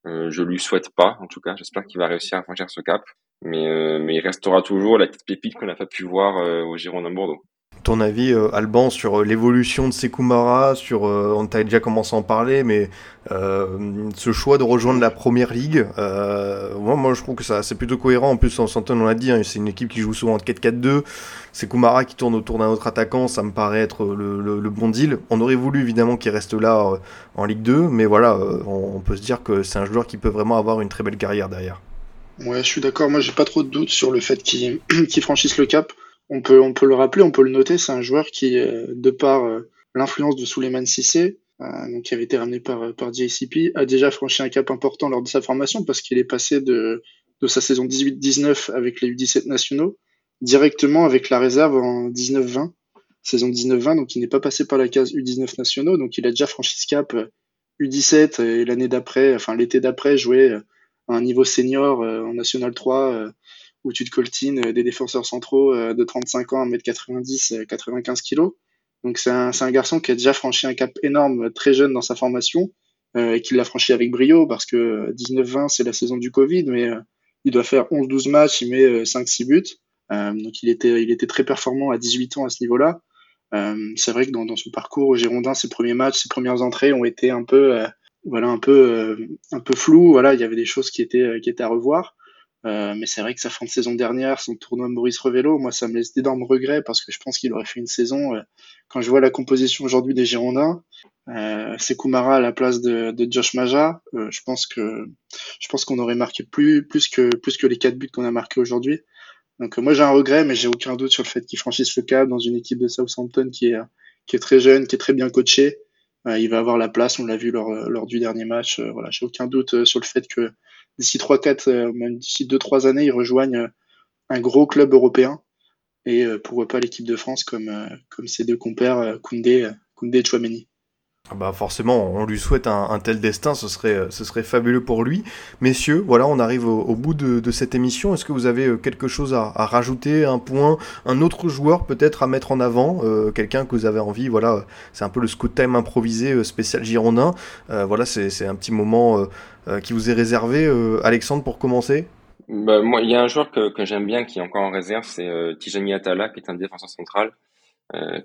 Euh, je lui souhaite pas, en tout cas. J'espère qu'il va réussir à franchir ce cap. Mais, il restera toujours la petite pépite qu'on n'a pas pu voir au Girondin de Bordeaux. Ton avis, euh, Alban, sur euh, l'évolution de Sekou Mara, sur, euh, on t'a déjà commencé à en parler, mais ce choix de rejoindre la première ligue, moi, je trouve que c'est plutôt cohérent. En plus, Southampton, on l'a dit, hein, c'est une équipe qui joue souvent en 4-4-2. Sekou Mara qui tourne autour d'un autre attaquant, ça me paraît être le, bon deal. On aurait voulu évidemment qu'il reste là en Ligue 2, mais voilà, on, peut se dire que c'est un joueur qui peut vraiment avoir une très belle carrière derrière. Ouais, je suis d'accord. Moi, j'ai pas trop de doutes sur le fait qu'il <clears throat> franchisse le cap. On peut, le rappeler, on peut le noter. C'est un joueur qui, euh, de par euh, l'influence de Souleymane Cissé, euh, donc qui avait été ramené par, par JCP, a déjà franchi un cap important lors de sa formation parce qu'il est passé de, sa saison 18-19 avec les U17 nationaux directement avec la réserve en 19-20, saison 19-20. Donc, il n'est pas passé par la case U19 nationaux. Donc, il a déjà franchi ce cap euh, U17 et l'année d'après, enfin l'été d'après, jouer à un niveau senior en National 3 où tu te coltines des défenseurs centraux de 35 ans, 1m90, 95 kg. Donc c'est un, un, garçon qui a déjà franchi un cap énorme très jeune dans sa formation euh, et qui l'a franchi avec brio parce que 19-20 c'est la saison du Covid, mais euh, il doit faire 11-12 matchs, il met 5-6 buts. donc il était, il était très performant à 18 ans à ce niveau-là. Euh, c'est vrai que dans, dans, son parcours au Girondin, ses premiers matchs, ses premières entrées ont été un peu, euh, voilà, un peu, euh, un peu flou. Voilà, il y avait des choses qui étaient, qui étaient à revoir. Mais c'est vrai que sa fin de saison dernière, son tournoi Maurice Revello, moi, ça me laisse d'énormes regrets parce que je pense qu'il aurait fait une saison. quand je vois la composition aujourd'hui des Girondins, euh, c'est Kumara à la place de, de Josh Maja. je pense que je pense qu'on aurait marqué plus plus que plus que les quatre buts qu'on a marqués aujourd'hui. Donc moi j'ai un regret, mais j'ai aucun doute sur le fait qu'il franchisse le cap dans une équipe de Southampton qui est qui est très jeune, qui est très bien coachée. Euh, il va avoir la place, on l'a vu lors, lors du dernier match. Euh, voilà, j'ai aucun doute euh, sur le fait que d'ici 3-4, même d'ici 2-3 années, il rejoigne un gros club européen et pourquoi pas l'équipe de France comme, comme ses deux compères Koundé, Koundé et Chouameni. Ah bah forcément, on lui souhaite un, tel destin, ce serait, ce serait fabuleux pour lui. Messieurs, voilà, on arrive au, bout de, cette émission. Est-ce que vous avez euh, quelque chose à, rajouter, un point, un autre joueur peut-être à mettre en avant, euh, quelqu'un que vous avez envie, voilà, c'est un peu le scout time improvisé euh, spécial Girondin. voilà, c'est un petit moment qui vous est réservé. Alexandre, pour commencer? Bah, moi, il y a un joueur que, que j'aime bien qui est encore en réserve, c'est Tijani Atala, qui est un défenseur central,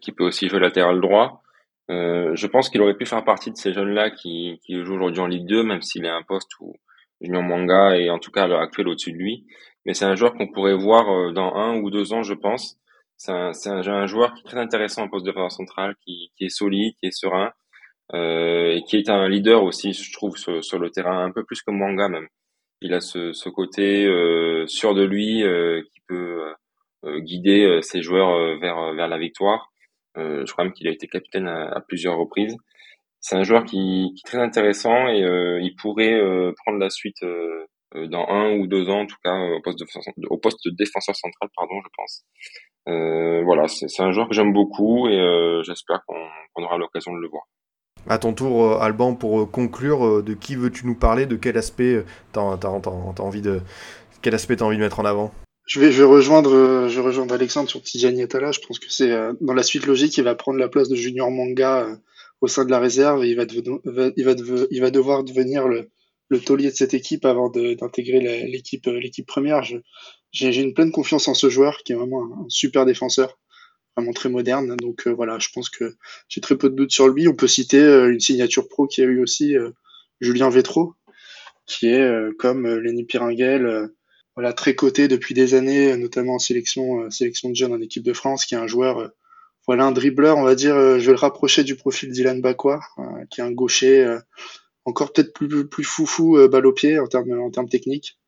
qui peut aussi jouer latéral droit. Euh, je pense qu'il aurait pu faire partie de ces jeunes-là qui, qui jouent aujourd'hui en Ligue 2, même s'il est un poste où Junior Manga est en tout cas à l'heure actuelle au-dessus de lui. Mais c'est un joueur qu'on pourrait voir euh, dans un ou deux ans, je pense. C'est un, un, joueur qui est très intéressant en poste de défenseur central, qui, qui est solide, qui est serein, euh, et qui est un leader aussi, je trouve, sur, sur, le terrain, un peu plus que Manga même. Il a ce, ce côté euh, sûr de lui euh, qui peut guider ses joueurs vers, vers la victoire. Euh, je crois même qu'il a été capitaine à, plusieurs reprises. C'est un joueur qui, est très intéressant et euh, il pourrait euh, prendre la suite dans un ou deux ans, en tout cas, au poste de, défenseur central, pardon, je pense. Voilà, c'est un joueur que j'aime beaucoup et j'espère qu'on aura l'occasion de le voir. À ton tour, Alban, pour conclure, de qui veux-tu nous parler? De quel aspect t'as as, envie de quel aspect as envie de mettre en avant? Je vais, je vais rejoindre, euh, je vais rejoindre Alexandre sur Tijani Atala. Je pense que c'est euh, dans la suite logique, il va prendre la place de Junior Manga euh, au sein de la réserve. Et il va, il va, il va devoir devenir le, le taulier de cette équipe avant d'intégrer l'équipe, l'équipe première. J'ai une pleine confiance en ce joueur qui est vraiment un, super défenseur, vraiment très moderne. Donc voilà, je pense que j'ai très peu de doutes sur lui. On peut citer une signature pro qui a eu aussi Julien Vétro, qui est comme Lenny Piringuel voilà, très coté depuis des années, notamment en sélection, euh, sélection de jeunes en équipe de France, qui est un joueur, euh, voilà, un dribbleur, on va dire, euh, je vais le rapprocher du profil d'Ilan Bakwa, qui est un gaucher encore peut-être plus, plus foufou balle au pied en termes, en termes techniques,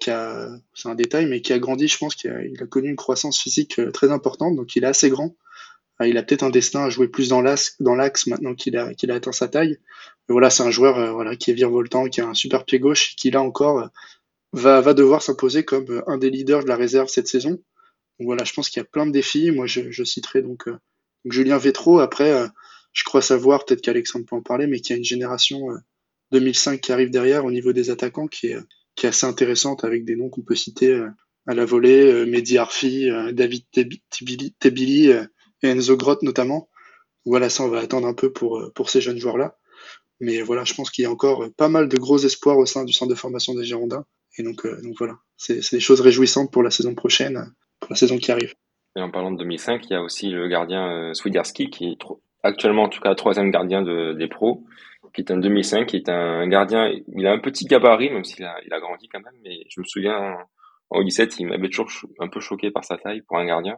qui a, c'est un détail, mais qui a grandi, je pense qu'il a, il a connu une croissance physique très importante, donc il est assez grand. il a peut-être un destin à jouer plus dans l'axe, dans l'axe maintenant qu'il a, qu'il a atteint sa taille. Mais voilà, c'est un joueur, voilà, qui est virevoltant, qui a un super pied gauche, qui là encore, va, va devoir s'imposer comme euh, un des leaders de la réserve cette saison. Donc voilà, je pense qu'il y a plein de défis. Moi, je, je citerai donc, euh, Julien Vétro. Après, euh, je crois savoir, peut-être qu'Alexandre peut en parler, mais qu'il y a une génération 2005 qui arrive derrière au niveau des attaquants qui est, qui est assez intéressante avec des noms qu'on peut citer à la volée, Mehdi Arfi, David Tebili et Enzo Grotte notamment. Voilà, ça on va attendre un peu pour, pour ces jeunes joueurs-là. Mais voilà, je pense qu'il y a encore pas mal de gros espoirs au sein du centre de formation des Girondins. Et donc, euh, donc voilà, c'est des choses réjouissantes pour la saison prochaine, pour la saison qui arrive. Et en parlant de 2005, il y a aussi le gardien euh, Swiderski, qui est actuellement en tout cas troisième gardien de, des pros, qui est un 2005, qui est un gardien, il a un petit gabarit, même s'il a, il a grandi quand même, mais je me souviens en 17, il m'avait toujours un peu choqué par sa taille pour un gardien.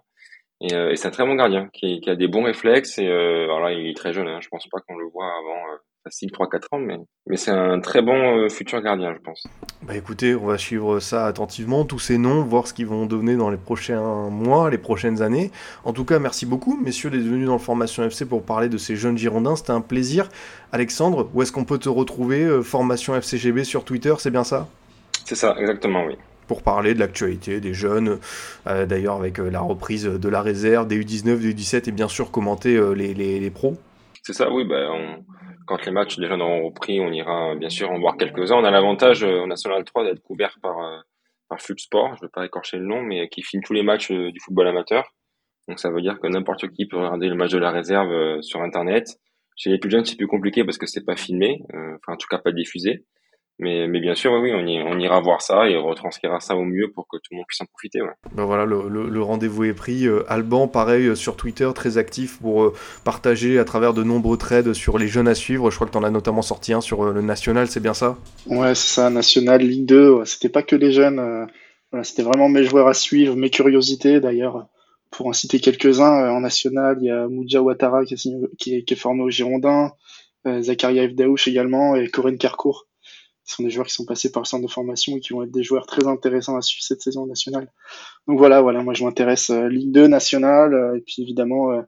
Et, euh, et c'est un très bon gardien, qui, qui, a des bons réflexes, et euh, alors là, il est très jeune, hein, je pense pas qu'on le voit avant facile 3-4 ans, mais, mais c'est un très bon euh, futur gardien, je pense. Bah écoutez, on va suivre ça attentivement, tous ces noms, voir ce qu'ils vont donner dans les prochains mois, les prochaines années. En tout cas, merci beaucoup, messieurs, d'être venus dans le Formation FC pour parler de ces jeunes Girondins. C'était un plaisir. Alexandre, où est-ce qu'on peut te retrouver euh, Formation FCGB sur Twitter, c'est bien ça? C'est ça, exactement, oui pour parler de l'actualité des jeunes, euh, d'ailleurs avec la reprise de la réserve, des U19, des U17 et bien sûr commenter les, les, les, pros. C'est ça, oui, bah, on, quand les matchs déjà auront repris, on ira bien sûr en voir quelques-uns. On a l'avantage au National 3 d'être couvert par par Flux Sport, je ne vais pas écorcher le nom, mais qui filme tous les matchs du football amateur. Donc ça veut dire que n'importe qui peut regarder le match de la réserve sur Internet. Chez les plus jeunes, c'est plus compliqué parce que c'est pas filmé, enfin en tout cas pas diffusé. Mais, mais bien sûr, oui, on, on ira voir ça et on retranscrira ça au mieux pour que tout le monde puisse en profiter. Ouais. Ben voilà, le, le, rendez-vous est pris. Euh, Alban, pareil, euh, sur Twitter, très actif pour euh, partager à travers de nombreux trades sur les jeunes à suivre. Je crois que tu en as notamment sorti un sur le National, c'est bien ça? Ouais, c'est ça, National, Ligue 2. C'était pas que les jeunes. Voilà, c'était vraiment mes joueurs à suivre, mes curiosités d'ailleurs. Pour en citer quelques-uns, en National, il y a Moudja Ouattara qui est, qui est, qui est formé au Girondin, Zakaria Evdaouch également et Corinne Carcourt ce sont des joueurs qui sont passés par le centre de formation et qui vont être des joueurs très intéressants à suivre cette saison nationale. Donc voilà, voilà, moi je m'intéresse euh, Ligue 2 nationale euh, et puis évidemment euh,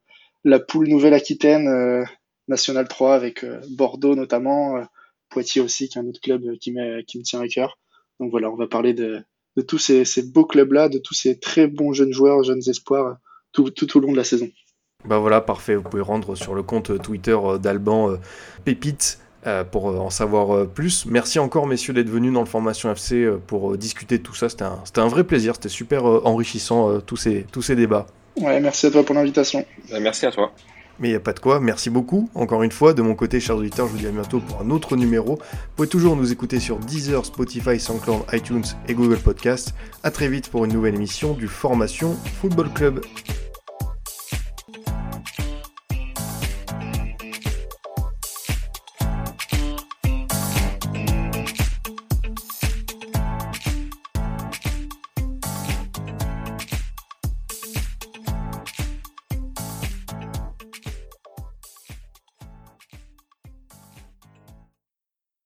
la poule Nouvelle-Aquitaine nationale 3 avec Bordeaux notamment, Poitiers aussi qui est un autre club qui, me tient à cœur. Donc voilà, on va parler de, tous ces, beaux clubs-là, de tous ces très bons jeunes joueurs, jeunes espoirs tout, tout au long de la saison. Bah voilà, parfait. Vous pouvez rendre sur le compte Twitter d'Alban Pépite euh, pour euh, en savoir euh, plus. Merci encore, messieurs, d'être venus dans le Formation FC pour discuter de tout ça. C'était un, un, vrai plaisir, c'était super enrichissant, tous, ces, tous ces débats. Ouais, merci à toi pour l'invitation. Merci à toi. Mais il n'y a pas de quoi, merci beaucoup. Encore une fois, de mon côté, chers auditeurs, je vous dis à bientôt pour un autre numéro. Vous pouvez toujours nous écouter sur Deezer, Spotify, SoundCloud, iTunes et Google Podcast. A très vite pour une nouvelle émission du Formation Football Club.